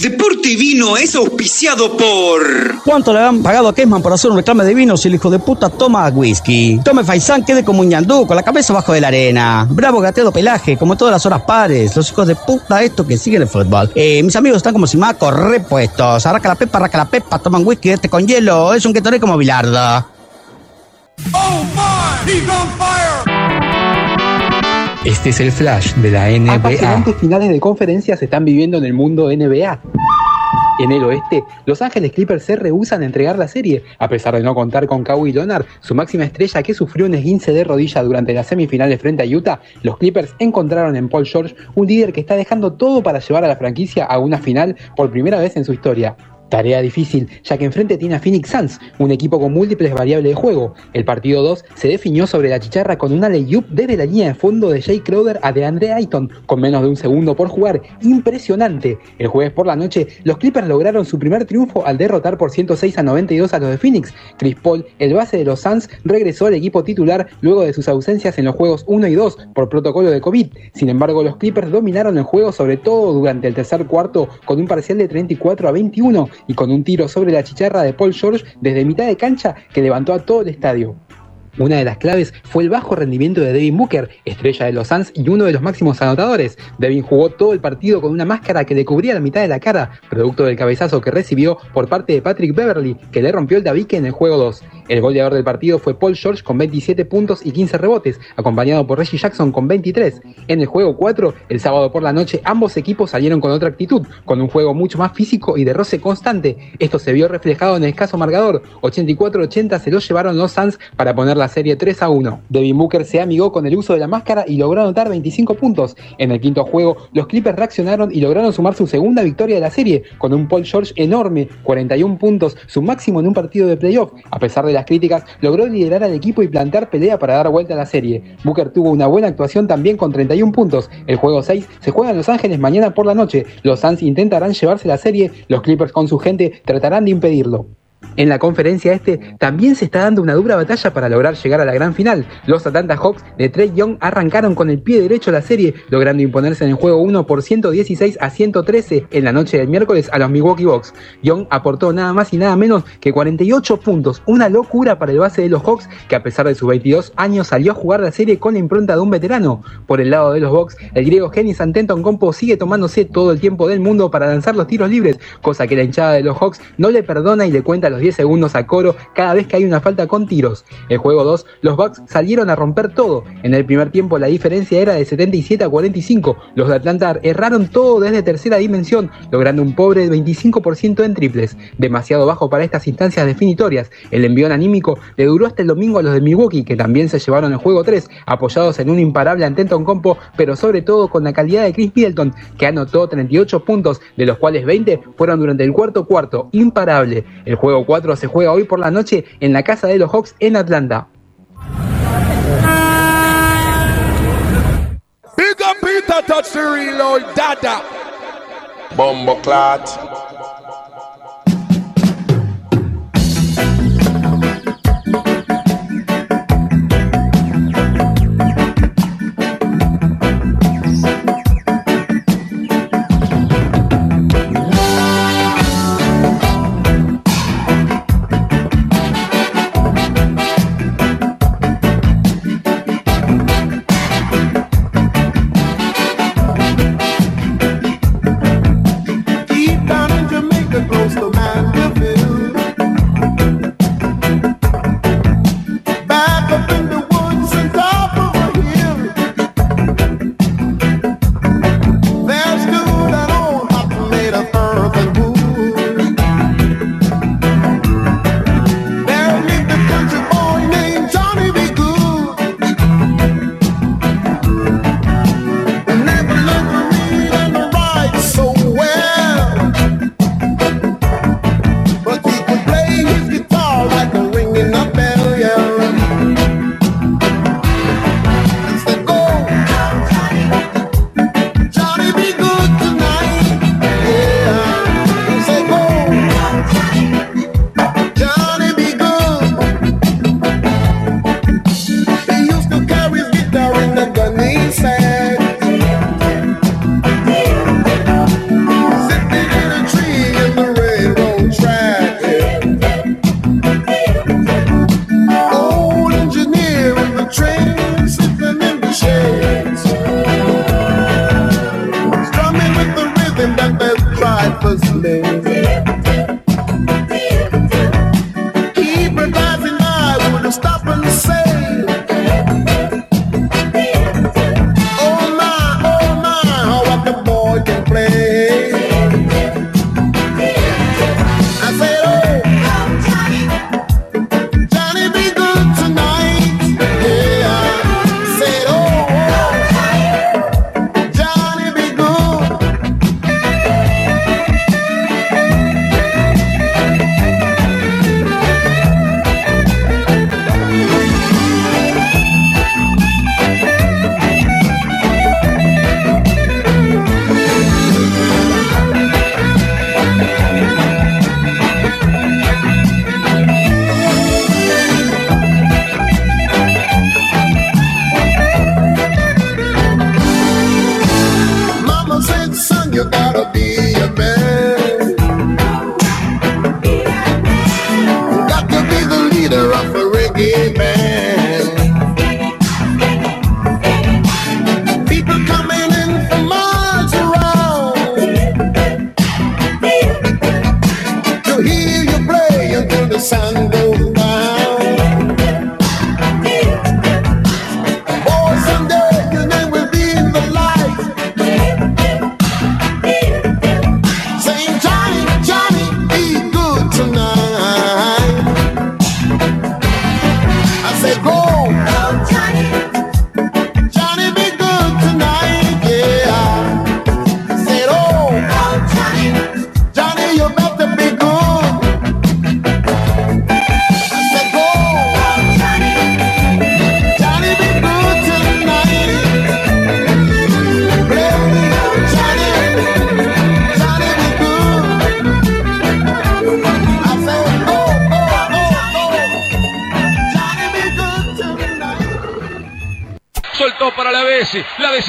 S32: Deporte y Vino es auspiciado por...
S33: ¿Cuánto le han pagado a Kesman por hacer un reclame de vino si el hijo de puta toma whisky? Tome Faisán, quede como un ñandú, con la cabeza bajo de la arena. Bravo gateado pelaje, como todas las horas pares. Los hijos de puta estos que siguen el fútbol. Eh, mis amigos están como si macos repuestos. Arraca la pepa, arraca la pepa, toman whisky este con hielo. Es un que como bilardo.
S34: Este es el flash de la NBA.
S23: Apasionantes finales de conferencia se están viviendo en el mundo NBA. En el oeste, Los Ángeles Clippers se rehusan a entregar la serie, a pesar de no contar con Kawhi Leonard, su máxima estrella que sufrió un esguince de rodilla durante las semifinales frente a Utah. Los Clippers encontraron en Paul George un líder que está dejando todo para llevar a la franquicia a una final por primera vez en su historia. Tarea difícil, ya que enfrente tiene a Phoenix Suns, un equipo con múltiples variables de juego. El partido 2 se definió sobre la chicharra con una layup desde la línea de fondo de Jay Crowder a DeAndre Ayton, con menos de un segundo por jugar. Impresionante. El jueves por la noche, los Clippers lograron su primer triunfo al derrotar por 106 a 92 a los de Phoenix. Chris Paul, el base de los Suns, regresó al equipo titular luego de sus ausencias en los juegos 1 y 2 por protocolo de COVID. Sin embargo, los Clippers dominaron el juego sobre todo durante el tercer cuarto con un parcial de 34 a 21 y con un tiro sobre la chicharra de Paul George desde mitad de cancha que levantó a todo el estadio. Una de las claves fue el bajo rendimiento de Devin Booker, estrella de los Suns y uno de los máximos anotadores. Devin jugó todo el partido con una máscara que le cubría la mitad de la cara, producto del cabezazo que recibió por parte de Patrick Beverly, que le rompió el tabique en el juego 2. El goleador del partido fue Paul George con 27 puntos y 15 rebotes, acompañado por Reggie Jackson con 23. En el juego 4, el sábado por la noche, ambos equipos salieron con otra actitud, con un juego mucho más físico y de roce constante. Esto se vio reflejado en el escaso marcador. 84-80 se lo llevaron los Suns para poner la serie 3 a 1. Devin Booker se amigó con el uso de la máscara y logró anotar 25 puntos. En el quinto juego, los Clippers reaccionaron y lograron sumar su segunda victoria de la serie, con un Paul George enorme, 41 puntos, su máximo en un partido de playoff. A pesar de las críticas, logró liderar al equipo y plantar pelea para dar vuelta a la serie. Booker tuvo una buena actuación también con 31 puntos. El juego 6 se juega en Los Ángeles mañana por la noche. Los Suns intentarán llevarse la serie, los Clippers con su gente tratarán de impedirlo. En la conferencia este también se está dando una dura batalla para lograr llegar a la gran final. Los Atlanta Hawks de Trey Young arrancaron con el pie derecho la serie, logrando imponerse en el juego 1 por 116 a 113 en la noche del miércoles a los Milwaukee Bucks. Young aportó nada más y nada menos que 48 puntos, una locura para el base de los Hawks que a pesar de sus 22 años salió a jugar la serie con la impronta de un veterano. Por el lado de los Bucks, el griego Genis Antetokounmpo sigue tomándose todo el tiempo del mundo para lanzar los tiros libres, cosa que la hinchada de los Hawks no le perdona y le cuenta los 10 segundos a coro cada vez que hay una falta con tiros. El juego 2, los Bucks salieron a romper todo. En el primer tiempo la diferencia era de 77 a 45. Los de Atlanta erraron todo desde tercera dimensión, logrando un pobre 25% en triples, demasiado bajo para estas instancias definitorias. El envión anímico le duró hasta el domingo a los de Milwaukee, que también se llevaron el juego 3, apoyados en un imparable Antenton Compo, pero sobre todo con la calidad de Chris Middleton, que anotó 38 puntos, de los cuales 20 fueron durante el cuarto cuarto, imparable. El juego 4 se juega hoy por la noche en la casa de los Hawks en Atlanta.
S35: Big up Peter touch the reload, dada. Bombo clot. Sun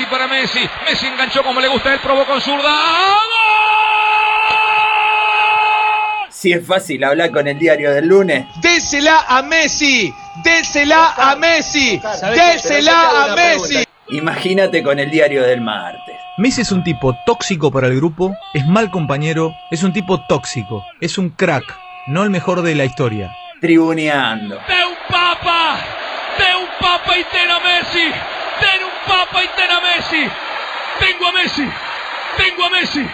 S36: para Messi. Messi enganchó como le gusta, él probó con zurda.
S17: Si es fácil hablar con el diario del lunes.
S37: Désela a Messi, désela a Messi, désela a Messi.
S17: Imagínate con el diario del martes.
S38: Messi es un tipo tóxico para el grupo, es mal compañero, es un tipo tóxico, es un crack, no el mejor de la historia.
S17: Tribuneando.
S36: De un papa, de un papa y ten a Messi, ten un papa y a Messi. Tengo a Messi, tengo a Messi.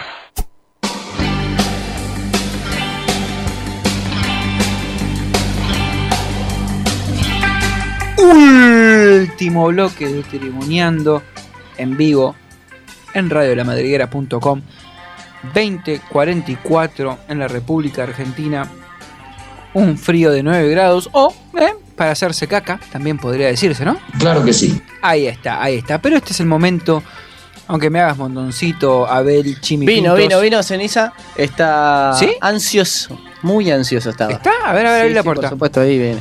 S3: Último bloque de Tribuneando en vivo en radiolamadriguera.com 2044 en la República Argentina. Un frío de 9 grados o eh, para hacerse caca, también podría decirse, ¿no?
S39: Claro que sí.
S3: Ahí está, ahí está. Pero este es el momento, aunque me hagas montoncito, Abel, Chimi
S4: Vino, vino, vino, ceniza. Está
S3: ¿Sí?
S4: ansioso. Muy ansioso estaba.
S3: ¿Está? A ver, a ver, abrí la
S4: sí,
S3: puerta.
S4: Por supuesto, ahí viene.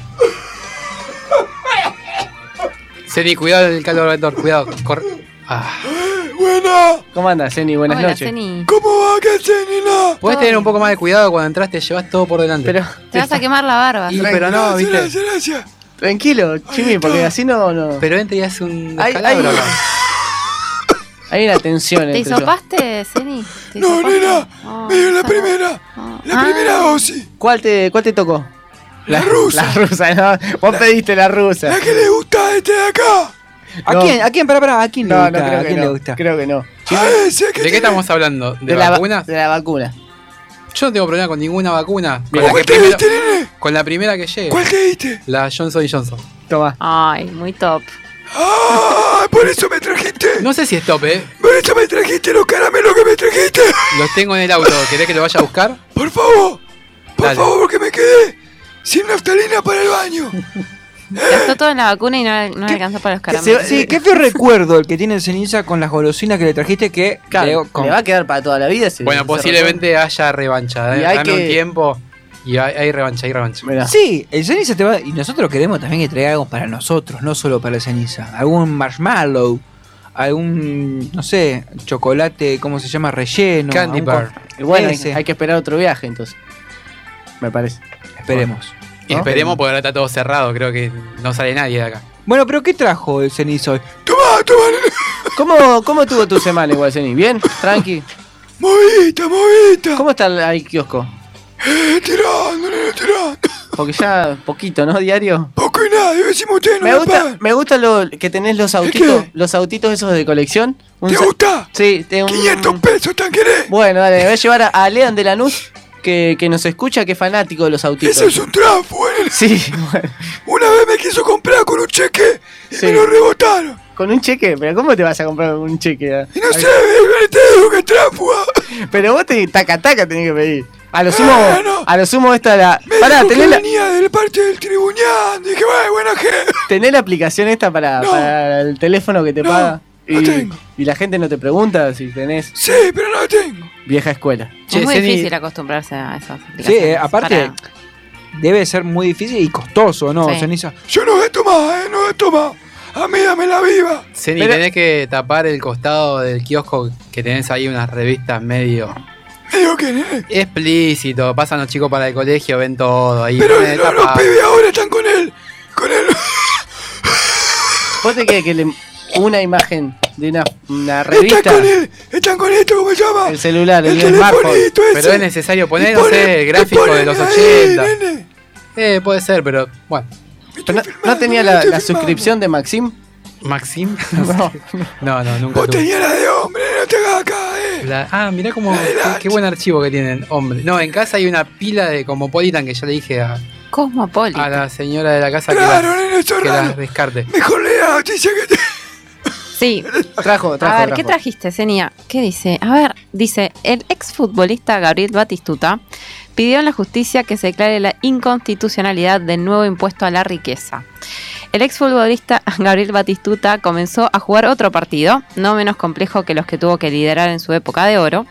S5: Ceni, cuidado del calor cuidado. Corre. Ah.
S40: Buena.
S4: ¿Cómo andas, Ceni? Buenas
S5: Hola,
S4: noches.
S40: ¿Cómo va, que Cenina?
S5: Puedes tener un poco más de cuidado cuando entraste, llevas todo por delante.
S4: Pero,
S6: Te vas a quemar la barba.
S5: Y, pero no, viste.
S40: Gracias, gracias.
S4: Tranquilo, Chimi, porque así no. no...
S5: Pero entra y hace un
S4: Hay- hay-
S5: acá.
S4: Hay una tensión
S6: ¿Te hisopaste, Ceni? ¿Te
S40: No,
S6: hisopaste?
S40: nena,
S6: Oh,
S40: me dio la primera. La
S6: Ah.
S40: primera dosis.
S4: ¿Cuál te, ¿Cuál te tocó?
S40: La rusa.
S4: La rusa, no. Vos pediste la rusa.
S40: La que le gusta a este de acá.
S3: ¿A
S4: No.
S3: quién? ¿A quién? Pará, pará, ¿a quién le
S4: No,
S3: gusta?
S4: no, creo
S3: ¿A quién
S4: no.
S3: le gusta?
S4: Creo que no.
S5: ¿De qué estamos hablando? ¿De,
S4: la va-
S5: vacunas?
S4: de la vacuna.
S5: Yo no tengo problema con ninguna vacuna. Con la,
S40: ¿Cuál
S5: que
S40: te
S5: primero-
S40: diste, nene?
S5: con la primera que llegue.
S40: ¿Cuál te diste?
S5: La Johnson Johnson.
S4: Toma.
S6: Ay, muy top.
S40: Ah, por eso me trajiste.
S5: No sé si es top, ¿eh?
S40: Por eso me trajiste los caramelos que me trajiste.
S5: Los tengo en el auto. ¿Querés que lo vaya a buscar?
S40: Por favor. Por
S5: Dale.
S40: favor, que me quedé sin naftalina para el baño.
S6: Gastó todo en la vacuna y no, no le alcanzó para los caramelos.
S3: Sí, qué feo recuerdo el que tiene ceniza con las golosinas que le trajiste que
S4: Claro,
S3: le- con-
S4: le va a quedar para toda la vida.
S5: Bueno, posiblemente haya revancha.
S4: Y
S5: ¿eh?
S4: hay
S5: Dame
S4: que-
S5: un tiempo y hay, hay revancha, hay revancha.
S4: Mirá.
S3: Sí, el ceniza te va. Y nosotros queremos también que traiga algo para nosotros, no solo para el ceniza. Algún marshmallow, algún, no sé, chocolate, ¿cómo se llama? Relleno.
S5: Candy bar.
S3: con-
S4: Y bueno, hay,
S3: Ese.
S4: hay que esperar otro viaje entonces. Me parece.
S3: Esperemos.
S5: Y esperemos porque ahora está todo cerrado. Creo que no sale nadie de acá.
S3: Bueno, pero ¿qué trajo el ceniza hoy?
S40: Toma, toma.
S4: ¿Cómo, ¿Cómo estuvo tu semana igual, Ceni? ¿Bien? ¿Tranqui?
S40: Movita, movita.
S4: ¿Cómo está el ahí kiosco?
S40: Eh, tirando, nene, tirando.
S4: Porque ya poquito, ¿no? Diario.
S40: Poco y nada, decimos ustedes no
S4: Me
S40: me
S4: gusta,
S40: pagan.
S4: me gusta lo que tenés los autitos, los autitos esos de colección. Un
S40: ¿Te gusta?
S4: Sí, te un...
S40: 500 pesos, ¿tan querés?
S4: Bueno, dale, voy a llevar a, a Lean de Lanús, que, que nos escucha, que es fanático de los autitos.
S40: Ese es un tráfico, nene.
S4: Sí, bueno.
S40: Una vez me quiso comprar con un cheque y
S4: Sí.
S40: me lo rebotaron.
S4: Con un cheque, pero ¿cómo te vas a comprar con un cheque?
S40: Y no sé, te digo que tráfuga.
S4: Pero vos te taca taca tenés que pedir. A lo sumo,
S40: Ah, no.
S4: a lo sumo esta la.
S40: Me
S4: Pará,
S40: dijo que
S4: tenés la,
S40: venía del parte del tribuñán. Dije, "Bueno, buena gente.
S4: tenés la aplicación esta para,
S40: No.
S4: para el teléfono que te
S40: No,
S4: paga.
S40: No
S4: Y,
S40: tengo.
S4: y la gente no te pregunta si tenés
S40: Sí, pero no lo tengo.
S4: vieja escuela.
S5: Che,
S6: es muy difícil acostumbrarse a esas
S3: Sí, eh, aparte, debe ser muy difícil y costoso, ¿no,
S6: Sí.
S3: ceniza?
S40: Yo no gasto más, ¿eh? No gasto más. A mí dame la viva.
S5: Ceni,
S4: Pero-
S5: tenés que tapar el costado del kiosco que tenés ahí unas revistas medio.
S40: que nene.
S5: Explícito, pasan los chicos para el colegio, ven todo ahí.
S40: Pero no, los pibes ahora están con él. Con él.
S4: ¿Vos te crees que le, una imagen de una, una
S40: Están
S4: revista?
S40: con. Están con esto, ¿cómo se llama?
S4: El celular, el,
S40: El
S4: smartphone.
S5: Pero es necesario poner, no sé, el gráfico de los
S40: ahí,
S5: 80.
S40: nene.
S5: Eh, puede ser, pero bueno.
S4: Pero no, ¿no tenía la, la suscripción de Maxim?
S5: ¿Maxim?
S4: No.
S5: No, no, nunca
S40: Vos
S5: tuve.
S40: tenías la de hombre, no te hagas acá, eh.
S5: La- ah, mirá cómo, qué, qué buen archivo que tienen, hombre. No, en casa hay una pila de Cosmopolitan que ya le dije a,
S6: Cosmopolitan.
S5: a la señora de la casa
S40: Claro,
S5: que,
S40: es
S5: que las descarte.
S40: Mejor lea la noticia que te.
S6: Sí.
S4: Trajo, trajo.
S6: A ver,
S4: trajo.
S6: ¿qué trajiste, Senia? ¿Qué dice? A ver, dice, el exfutbolista Gabriel Batistuta pidió en la justicia que se declare la inconstitucionalidad del nuevo impuesto a la riqueza. El exfutbolista Gabriel Batistuta comenzó a jugar otro partido, no menos complejo que los que tuvo que liderar en su época de oro,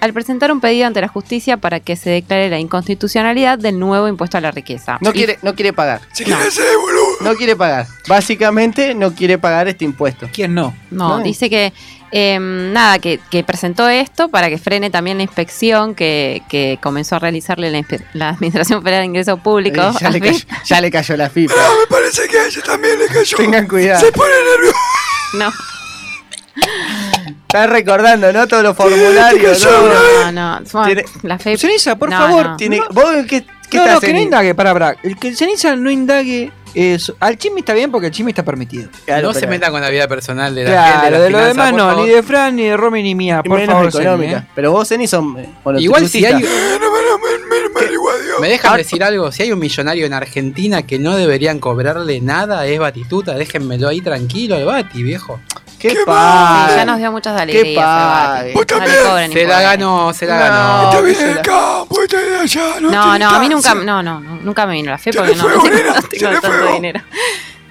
S6: al presentar un pedido ante la justicia para que se declare la inconstitucionalidad del nuevo impuesto a la riqueza.
S4: No
S6: Y-
S4: quiere, no quiere pagar.
S40: Ser boludo.
S4: No quiere pagar. Básicamente no quiere pagar este impuesto.
S3: ¿Quién no?
S6: No,
S4: No.
S6: dice que eh, nada, que, que presentó esto para que frene también la inspección que, que comenzó a realizarle la, Administración Federal de Ingresos Públicos.
S4: Eh, ya, le cayó, ya le cayó la pipa.
S40: Ah, me parece que a ella también le cayó.
S4: Tengan cuidado.
S40: Se pone nervioso.
S6: No,
S4: Estás recordando, ¿no? Todos los formularios.
S6: no,
S4: ¿no?
S6: no.
S4: Tiene-
S6: la fe.
S3: Ceniza, por
S6: No,
S3: favor.
S6: no.
S4: Tiene- ¿Vos qué, qué
S3: no,
S4: estás
S3: no, que no indague, para, para. El que el Ceniza no indague eso. Al chisme está bien porque el chisme está permitido.
S4: Claro,
S5: no se metan con la vida personal de la
S3: Claro,
S5: gente.
S3: de,
S5: las
S3: lo
S5: finanzas,
S3: demás no,
S5: favor.
S3: ni de Fran, ni de Romy, ni mía.
S4: y
S3: Por
S4: menos
S3: favor,
S4: económica.
S3: ¿eh?
S4: Pero vos, Ceni, son eh,
S5: Igual si hay,
S40: me,
S5: dejan decir algo, si hay un millonario en Argentina que no deberían cobrarle nada, es Batistuta, déjenmelo ahí tranquilo al Bati, viejo.
S4: ¿Qué
S40: ¿Qué
S6: Sí,
S4: pasa?
S6: ya nos dio muchas alegrías.
S4: pague.
S6: el
S40: Vos.
S6: No
S40: también.
S6: cobren
S5: Se la ganó, se la
S4: No.
S5: ganó.
S40: Está
S4: que
S40: bien
S4: se
S40: en el
S4: la-
S40: campo, está de allá. No,
S6: No, no, a mí nunca, no, no, no, nunca me vino la fe porque no,
S40: fue,
S6: no tengo, no tengo tanto
S40: fue.
S6: dinero.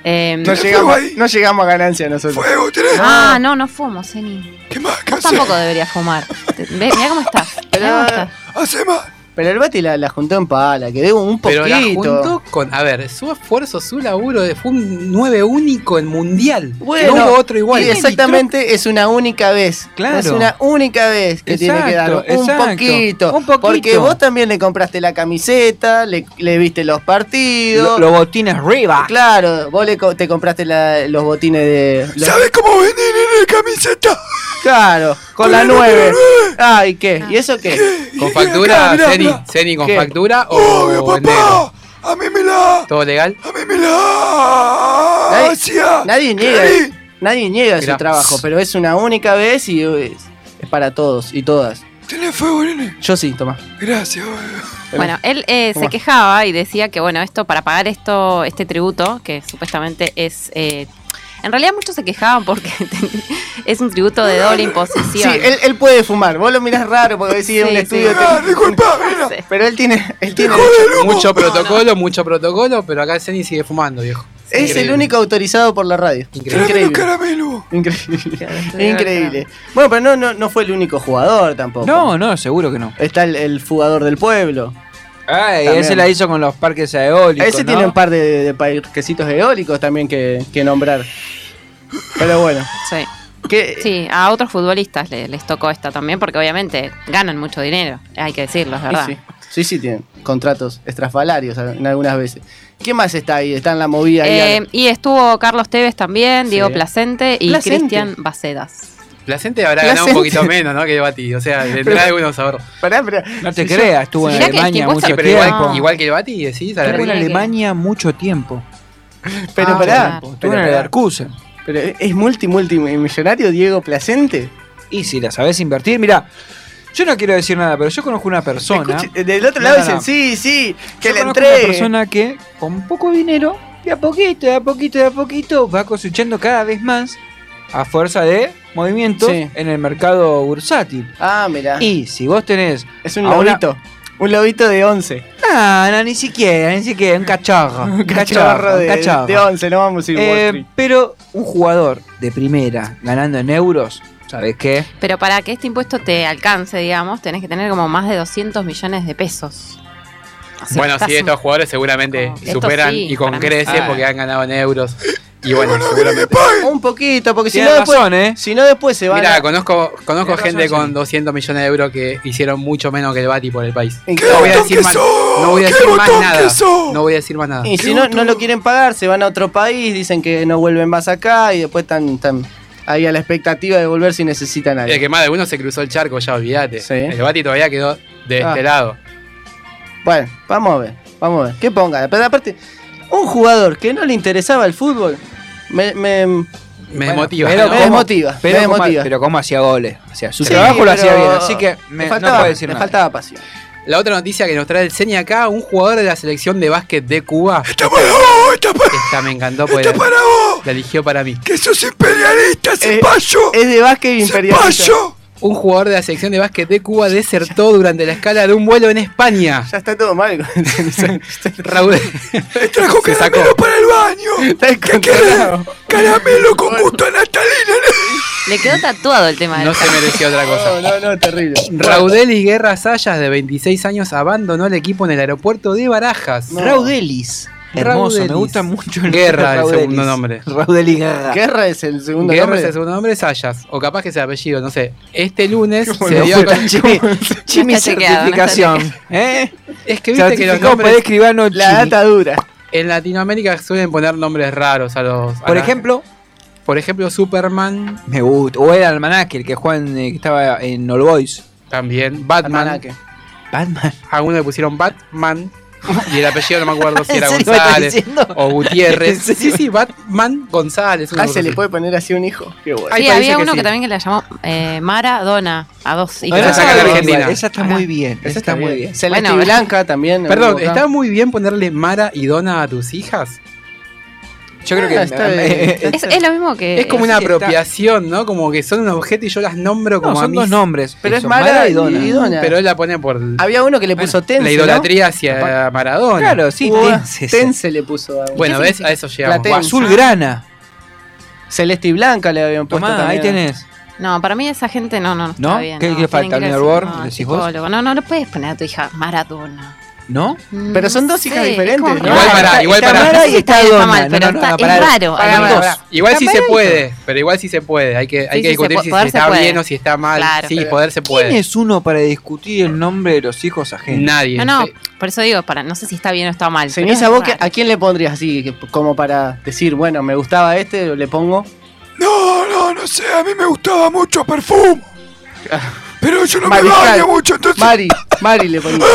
S6: Eh,
S4: No llegamos,
S40: fuego
S4: no llegamos a ganancia nosotros.
S40: Fuego, tenés.
S6: ah, no, no fumo, Zeni.
S40: ¿Qué más? ¿Qué
S6: Vos tampoco deberías fumar. Mirá cómo estás. Mirá cómo estás.
S40: Hace más.
S4: Pero el Bati la, la juntó en pala, que debo un poquito.
S5: Pero la juntó con, a ver, su esfuerzo, su laburo, de- fue un 9 único en mundial.
S4: Bueno,
S5: no hubo otro igual.
S4: y exactamente, es una única vez.
S3: Claro.
S4: Es una única vez que tiene que dar un poquito,
S3: Un poquito.
S4: Porque vos también le compraste la camiseta, le, le viste los partidos.
S3: Lo- Los botines Riva.
S4: Claro, vos le co- te compraste la- los botines de. los-
S40: ¿Sabes cómo vendí nene camiseta?
S4: Claro, con
S40: Con
S4: la
S40: la número
S4: 9.
S40: nueve.
S4: Ah, ¿y qué? ¿Y eso qué?
S5: ¿Con factura, Ceni? ¿Ceni con
S4: ¿Qué?
S5: factura o
S40: Obvio,
S5: en negro?
S40: papá. A mí me la.
S5: ¿Todo legal?
S40: A mí me la.
S4: Nadie,
S40: hacía.
S4: nadie niega,
S40: Cari.
S4: nadie niega
S5: Mirá.
S4: su trabajo, pero es una única vez y es, es para todos y todas.
S40: ¿Tenés fuego, nene?
S4: Yo sí, toma.
S40: Gracias, boludo.
S6: Bueno, él eh, se quejaba y decía que, bueno, esto para pagar esto, este tributo, que supuestamente es. eh, en realidad muchos se quejaban porque es un tributo de doble
S4: Sí,
S6: imposición.
S4: él, él puede fumar. Vos lo mirás raro porque decís en un
S6: Sí,
S4: estudio.
S6: sí.
S40: Ah,
S4: te-
S40: disculpa.
S6: Sí.
S4: Pero él tiene, él tiene.
S5: Mucho protocolo, mucho protocolo, pero acá Ceni sigue fumando, viejo.
S4: Es el único autorizado por la radio.
S5: Increíble.
S4: Increíble. Increíble. Bueno, pero no, no, no fue el único jugador tampoco.
S3: No, no, seguro que no.
S4: Está el, el jugador del pueblo.
S3: Ay,
S4: También.
S3: ese la hizo con los parques eólicos.
S4: Ese
S3: ¿no?
S4: tiene un par de, de parquecitos eólicos también que, que nombrar. Pero bueno.
S6: Sí.
S4: ¿qué-
S6: Sí, a otros futbolistas le- les tocó esta también, porque obviamente ganan mucho dinero, hay que decirlo, es verdad.
S4: sí. sí, sí, tienen contratos estrafalarios en algunas veces. ¿Quién más está ahí? Está en la movida.
S6: Eh, y estuvo Carlos Tevez también, Diego
S4: Sí.
S6: Placente y
S4: Placente.
S6: Cristian Bacedas.
S5: Placente habrá ganado un poquito menos, ¿no? Que Bati. O sea, tendrá algunos ahorros.
S4: Pará, pará.
S3: No te
S4: Si yo-
S3: creas, estuvo en Alemania mucho
S5: Sí,
S3: tiempo.
S5: igual, igual que el Bati, la
S3: Estuvo en. Alemania mucho tiempo.
S4: Pero
S6: Ah,
S4: pará.
S3: Estuvo en el. Leverkusen.
S4: Pero es multi multimillonario Diego Placente.
S3: Y si la sabes invertir, mira, yo no quiero decir nada, pero yo conozco una persona.
S4: Escuche, del otro lado
S3: no,
S4: dicen,
S3: no.
S4: sí, sí, que
S3: yo
S4: le
S3: conozco una
S4: entregue.
S3: persona que con poco dinero, de a poquito, de a poquito, de a poquito, va cosechando cada vez más a fuerza de movimientos
S4: Sí.
S3: en el mercado bursátil.
S4: Ah, mira.
S3: Y si vos tenés.
S4: Es un
S3: una-
S4: lobito. Un lobito de 11.
S3: Ah, no, ni siquiera, ni siquiera, un cachorro. Un
S4: Cachorro de,
S3: cachorro.
S4: de 11, no vamos a ir
S3: Eh, pero un jugador de primera ganando en euros, ¿sabes qué?
S6: Pero para que este impuesto te alcance, digamos, tenés que tener como más de 200 millones de pesos. O sea,
S5: Bueno, sí, estos jugadores seguramente superan
S6: sí,
S5: y con creces
S3: Ah.
S5: porque han ganado en euros. Y bueno, seguramente.
S4: Un poquito, porque si no, después,
S5: razón, ¿eh?
S4: si no después se van
S5: Mira,
S4: a...
S5: conozco, conozco
S4: Tienes
S5: gente
S4: razón,
S5: con
S4: sí.
S5: 200 millones de euros que hicieron mucho menos que el Bati por el país.
S4: ¿Qué
S5: No voy a decir
S4: que
S5: más, no voy a
S4: ¿Qué
S5: decir más nada.
S4: que?
S5: No voy a decir más nada.
S4: Y si no, no lo quieren pagar, se van a otro país, dicen que no vuelven más acá y después están, están ahí a la expectativa de volver si necesitan algo.
S5: Es que más de uno se cruzó el charco, ya olvídate. El Bati todavía quedó de
S4: Ah.
S5: este lado.
S4: Bueno, vamos a ver, vamos a ver. ¿Qué ponga? Pero aparte, un jugador que no le interesaba el fútbol, me... me
S5: Me
S3: Bueno,
S5: desmotiva.
S3: Pero
S4: Me desmotiva,
S3: Pero,
S4: me
S3: cómo,
S4: desmotiva.
S3: pero cómo hacía goles. O sea, su
S4: Sí,
S3: trabajo lo hacía bien. Así que me,
S4: faltaba,
S3: no puedo decir nada.
S4: faltaba pasión.
S5: La otra noticia que nos trae el Ceni acá, un jugador de la selección de básquet de Cuba.
S40: ¡Está para vos! ¡Está para
S5: Esta me encantó porque
S40: ¡Está para vos!
S5: la eligió para mí.
S40: ¡Que sos imperialista,
S4: Eh,
S40: payo!
S4: Es de básquet imperialista.
S40: ¡Payo!
S5: Un jugador de la selección de básquet de Cuba desertó durante la escala de un vuelo en España.
S4: Ya está todo mal.
S5: Raúl
S40: Trajo
S5: se sacó.
S40: caramelo para el baño. ¿Qué querés? Caramelo con gusto a Natalina.
S6: Le quedó tatuado el tema del
S5: No se mereció otra cosa.
S4: No, no, no, terrible.
S5: Raudelis Guerra Sayas, de 26 años, abandonó el equipo en el aeropuerto de Barajas.
S3: Raudelis. Hermoso, me gusta mucho el
S5: Guerra, el segundo nombre.
S3: Raudelis Guerra.
S4: Guerra es el segundo
S5: Guerra
S4: nombre.
S5: es el segundo nombre, Sayas. O capaz que sea apellido, no sé. Este lunes se dio
S3: fue
S5: con-
S3: Chimi, certificación. ¿eh?
S5: Es que viste que los nombres
S3: escribano
S4: La data dura.
S5: en Latinoamérica suelen poner nombres raros a los. a
S3: Por
S5: la-
S3: ejemplo,
S5: por ejemplo, Superman
S3: me gusta. O era Almanaque, el que juega en, eh, que estaba en All Boys.
S5: también. Batman.
S4: Almanaque.
S3: Batman.
S5: A uno le pusieron Batman. Y el apellido no me acuerdo si
S3: ¿En
S5: era González o Gutiérrez.
S3: ¿En
S5: Sí, sí, Batman González.
S4: Ah, se le puede poner así un hijo. Qué bueno.
S6: Sí, había
S5: que
S6: uno
S5: sí.
S6: que también que la llamó eh, Maradona a dos hijos.
S5: Esa
S3: Esa,
S5: saca la
S3: está
S5: Argentina.
S3: bien, esa está muy bien. Esa está muy bien.
S4: Celeste Blanca también.
S5: Perdón. ¿está muy bien ponerle Mara y Dona a tus hijas?
S3: Yo creo que
S4: Ah, está bien.
S6: Es, es lo mismo que.
S5: Es como una
S3: está-
S5: apropiación, ¿no? Como que son un objeto y yo las nombro como
S3: no,
S5: a
S3: son
S5: mis-
S3: dos nombres.
S4: Pero es
S3: eso,
S4: Mara
S3: y Dona.
S4: y Dona.
S5: Pero él la pone por
S4: Había uno que le puso Tense.
S5: la idolatría hacia Maradona.
S3: Claro, sí,
S4: ¿no? Hubo-
S3: Tense.
S4: Tense le puso a.
S5: Bueno, ¿ves? A eso llegamos.
S4: Platense.
S3: O azul grana.
S4: Celeste y Blanca le habían puesto
S3: Tomá, ahí
S4: también.
S3: tenés.
S6: No, para mí esa gente no, no, no está
S3: ¿No?
S6: bien.
S3: ¿Qué-
S6: no,
S3: qué
S6: tienen
S3: falta?
S6: que ir
S3: ¿Un
S6: al-
S3: hervor?
S6: no,
S3: ¿Decís vos?
S6: psicólogo. No, no, no puedes poner a tu hija Maradona.
S3: ¿No?
S4: Pero son dos hijas diferentes.
S5: Igual para, igual
S3: está
S5: para.
S3: Mara
S6: No sé
S3: y
S6: si
S3: está
S6: está
S3: Dona.
S6: mal,
S3: No,
S6: pero
S3: no, no,
S6: está-
S3: no,
S6: es raro.
S5: Igual sí se puede, pero igual sí se puede. Hay que, hay
S6: Sí,
S5: que discutir si
S6: se
S5: está
S6: puede.
S5: bien o si está mal.
S6: Claro,
S5: sí,
S6: pero-
S5: poder se
S3: ¿Quién
S5: puede.
S3: es uno para discutir el nombre de los hijos ajenos?
S5: Nadie.
S6: No, no,
S5: Sí.
S6: por eso digo, para, no sé si está bien o está mal. pero
S4: Ceniza,
S6: es
S4: vos, que- ¿a quién le pondrías así? que- como para decir, bueno, me gustaba este, le pongo.
S40: No, no, no sé. A mí me gustaba mucho perfume. Pero yo no me baño mucho, entonces.
S4: Mari, Mari le pongo.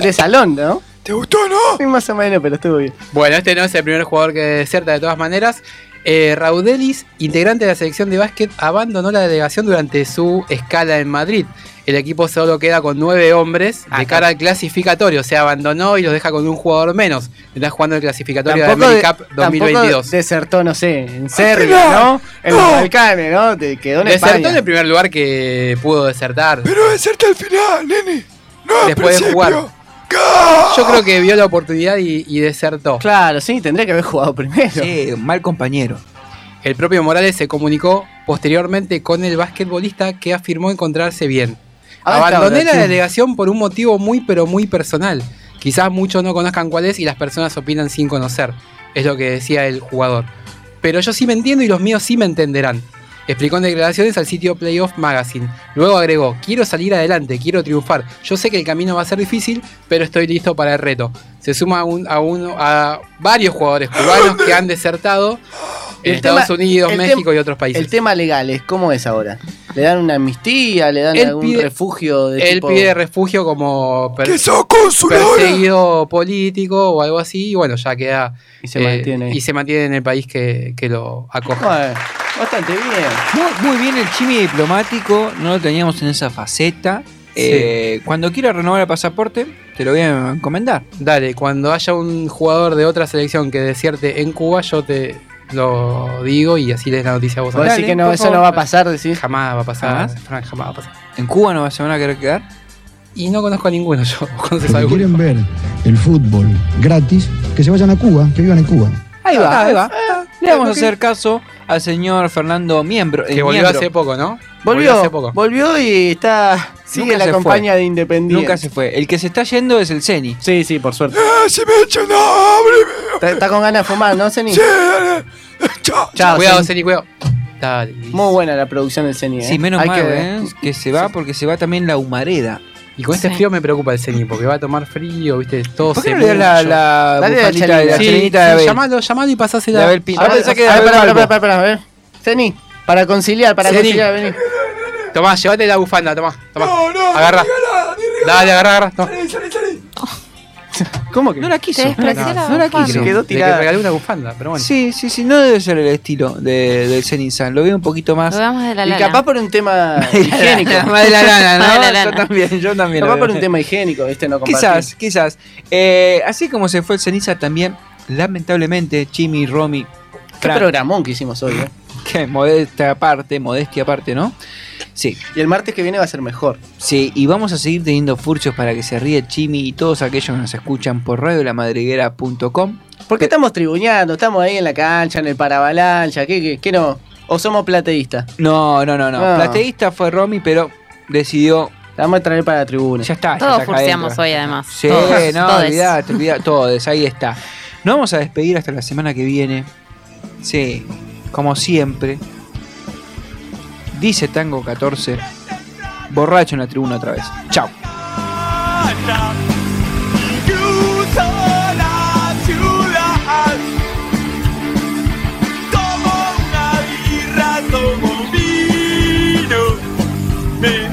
S4: De salón, ¿no?
S40: ¿Te gustó, no?
S4: Sí, más o menos, pero estuvo bien.
S5: Bueno, este no es el primer jugador que deserta de todas maneras. Eh, Raudelis, integrante de la selección de básquet, abandonó la delegación durante su escala en Madrid. El equipo solo queda con nueve hombres de cara al clasificatorio. O sea, abandonó y los deja con un jugador menos. Está jugando el clasificatorio de
S4: Tampoco, de-
S5: AmeriCup
S4: tampoco
S5: 2022.
S4: desertó, no sé, en Serbia, ¿no? En los Balcanes, ¿no? Te quedó en
S5: Desertó
S4: España.
S5: en el primer lugar que pudo desertar.
S40: Pero deserta al final, nene.
S5: Después de jugar. Yo creo que vio la oportunidad y, y desertó.
S4: Claro, sí, tendría que haber jugado primero.
S3: Sí, un mal compañero.
S5: El propio Morales se comunicó posteriormente con el basquetbolista que afirmó encontrarse bien.
S4: Ah,
S5: Abandoné la delegación por un motivo muy pero muy personal. Quizás muchos no conozcan cuál es y las personas opinan sin conocer. Es lo que decía el jugador. Pero yo sí me entiendo y los míos sí me entenderán. Explicó en declaraciones al sitio Playoff Magazine. Luego agregó, quiero salir adelante, quiero triunfar. Yo sé que el camino va a ser difícil, pero estoy listo para el reto. Se suma a, un- a, uno- a varios jugadores cubanos que han desertado en
S4: El
S5: Estados
S4: tema-
S5: Unidos, México y otros países.
S4: El tema legal es, ¿cómo es ahora? ¿Le dan una amnistía? ¿Le dan
S5: Él
S4: algún
S5: pide-
S4: refugio de
S5: Él
S4: tipo...
S5: pide refugio como per- perseguido político o algo así, y bueno, ya queda
S4: Y se
S5: eh,
S4: mantiene ahí.
S5: y se mantiene en el país que, que lo acoge.
S4: Bueno, bastante bien.
S3: Muy, muy bien el chimi diplomático, no lo teníamos en esa faceta. Eh, cuando quiera renovar el pasaporte, te lo voy a encomendar.
S5: Dale, cuando haya un jugador de otra selección que desierte en Cuba, yo te lo digo y así lees la noticia a vos. Dale,
S4: decís que no, eso
S5: favor.
S4: no va a pasar, decís.
S5: Jamás va a pasar,
S3: ¿Jamás?
S5: Frank, jamás va a pasar.
S3: ¿En Cuba no se van a querer quedar?
S5: Y no conozco a ninguno yo. ¿Vos conoces
S41: Los que
S5: alguno?
S41: quieren ver el fútbol gratis, que se vayan a Cuba, que vivan en Cuba.
S3: Ahí va, ahí va.
S5: Ah,
S3: Le vamos a hacer caso al señor Fernando Miembro.
S5: Que
S3: eh,
S5: volvió
S3: Miembro.
S5: hace poco, ¿no?
S4: Volvió,
S5: hace poco.
S4: volvió y está... Sigue
S3: Nunca
S4: la
S3: fue.
S4: de Independiente.
S3: Nunca se fue. El que se está yendo es el Ceni.
S4: Sí, sí, por suerte.
S40: Ah, se me ha hecho hambre.
S4: Está, está con ganas de fumar, ¿no, Ceni?
S40: Sí.
S25: Chao.
S4: Chao,
S5: cuidado,
S4: Ceni.
S5: Cuidado. Dale.
S4: Muy buena la producción del CENI.
S3: Sí,
S4: ¿eh?
S3: menos
S4: Hay
S3: mal,
S4: que.
S3: ¿eh? Que se va porque se va también la humareda.
S5: Y con este
S6: Sí.
S5: frío me preocupa el Ceni, porque va a tomar frío, viste, todo
S3: ¿Por qué
S5: se
S3: no le das la, la
S4: Dale la
S3: de la.
S5: Sí,
S3: chelinita de Abel?
S5: llamalo, llamalo y pasásela.
S3: De Abel Pinto.
S4: A ver,
S3: pensé que Abel
S4: pará, pará, pará, a ver. CENI, para conciliar, para
S5: Ceni.
S4: conciliar, vení.
S5: Tomá, llévate la bufanda, tomá, tomá.
S25: No, no,
S5: agarra. Dale, agarra, agarra. Tomá.
S25: Salí, salí, salí.
S4: ¿Cómo que?
S3: No la quiso.
S6: Te despreció
S3: No,
S6: la
S3: no la
S6: bufanda.
S3: quiso.
S4: Se quedó
S5: Le que
S4: tirada.
S5: regalé una bufanda, pero bueno.
S3: Sí, sí, sí, no debe ser el estilo de, del Zenizan. Lo veo un poquito más.
S6: Lo damos de la
S4: Y capaz por un tema higiénico.
S3: Más de la lana, ¿no?
S6: Más de la
S3: Yo también, yo también. lo
S4: Capaz por un tema higiénico, este no compartir.
S3: Quizás, quizás. Eh, así como se fue el ceniza también, lamentablemente, Jimmy, Romy,
S4: Qué
S3: Fran,
S4: programón que hicimos hoy, ¿eh?
S3: que modestia aparte, modestia aparte, ¿no? Sí,
S4: Y el martes que viene va a ser mejor.
S3: sí, y vamos a seguir teniendo furcios para que se ríe Jimmy y todos aquellos que nos escuchan por radiolamadriguera.com.
S4: Porque estamos tribuñando, estamos ahí en la cancha, en el paravalancha, ¿qué, qué, qué no? ¿O somos plateístas?
S3: No, no, no, no.
S4: Ah.
S3: Plateísta fue Romy, pero decidió.
S4: La vamos a traer para la tribuna.
S3: Ya está, ya
S6: Todos furciamos hoy, además.
S3: Sí,
S6: Todos,
S3: no,
S6: todes.
S3: olvidate, olvidate, todos, ahí está. Nos vamos a despedir hasta la semana que viene. Sí, como siempre. Dice Tango 14. Borracho en la tribuna otra vez. Chao.
S19: Tomo una birra, tomo vino Me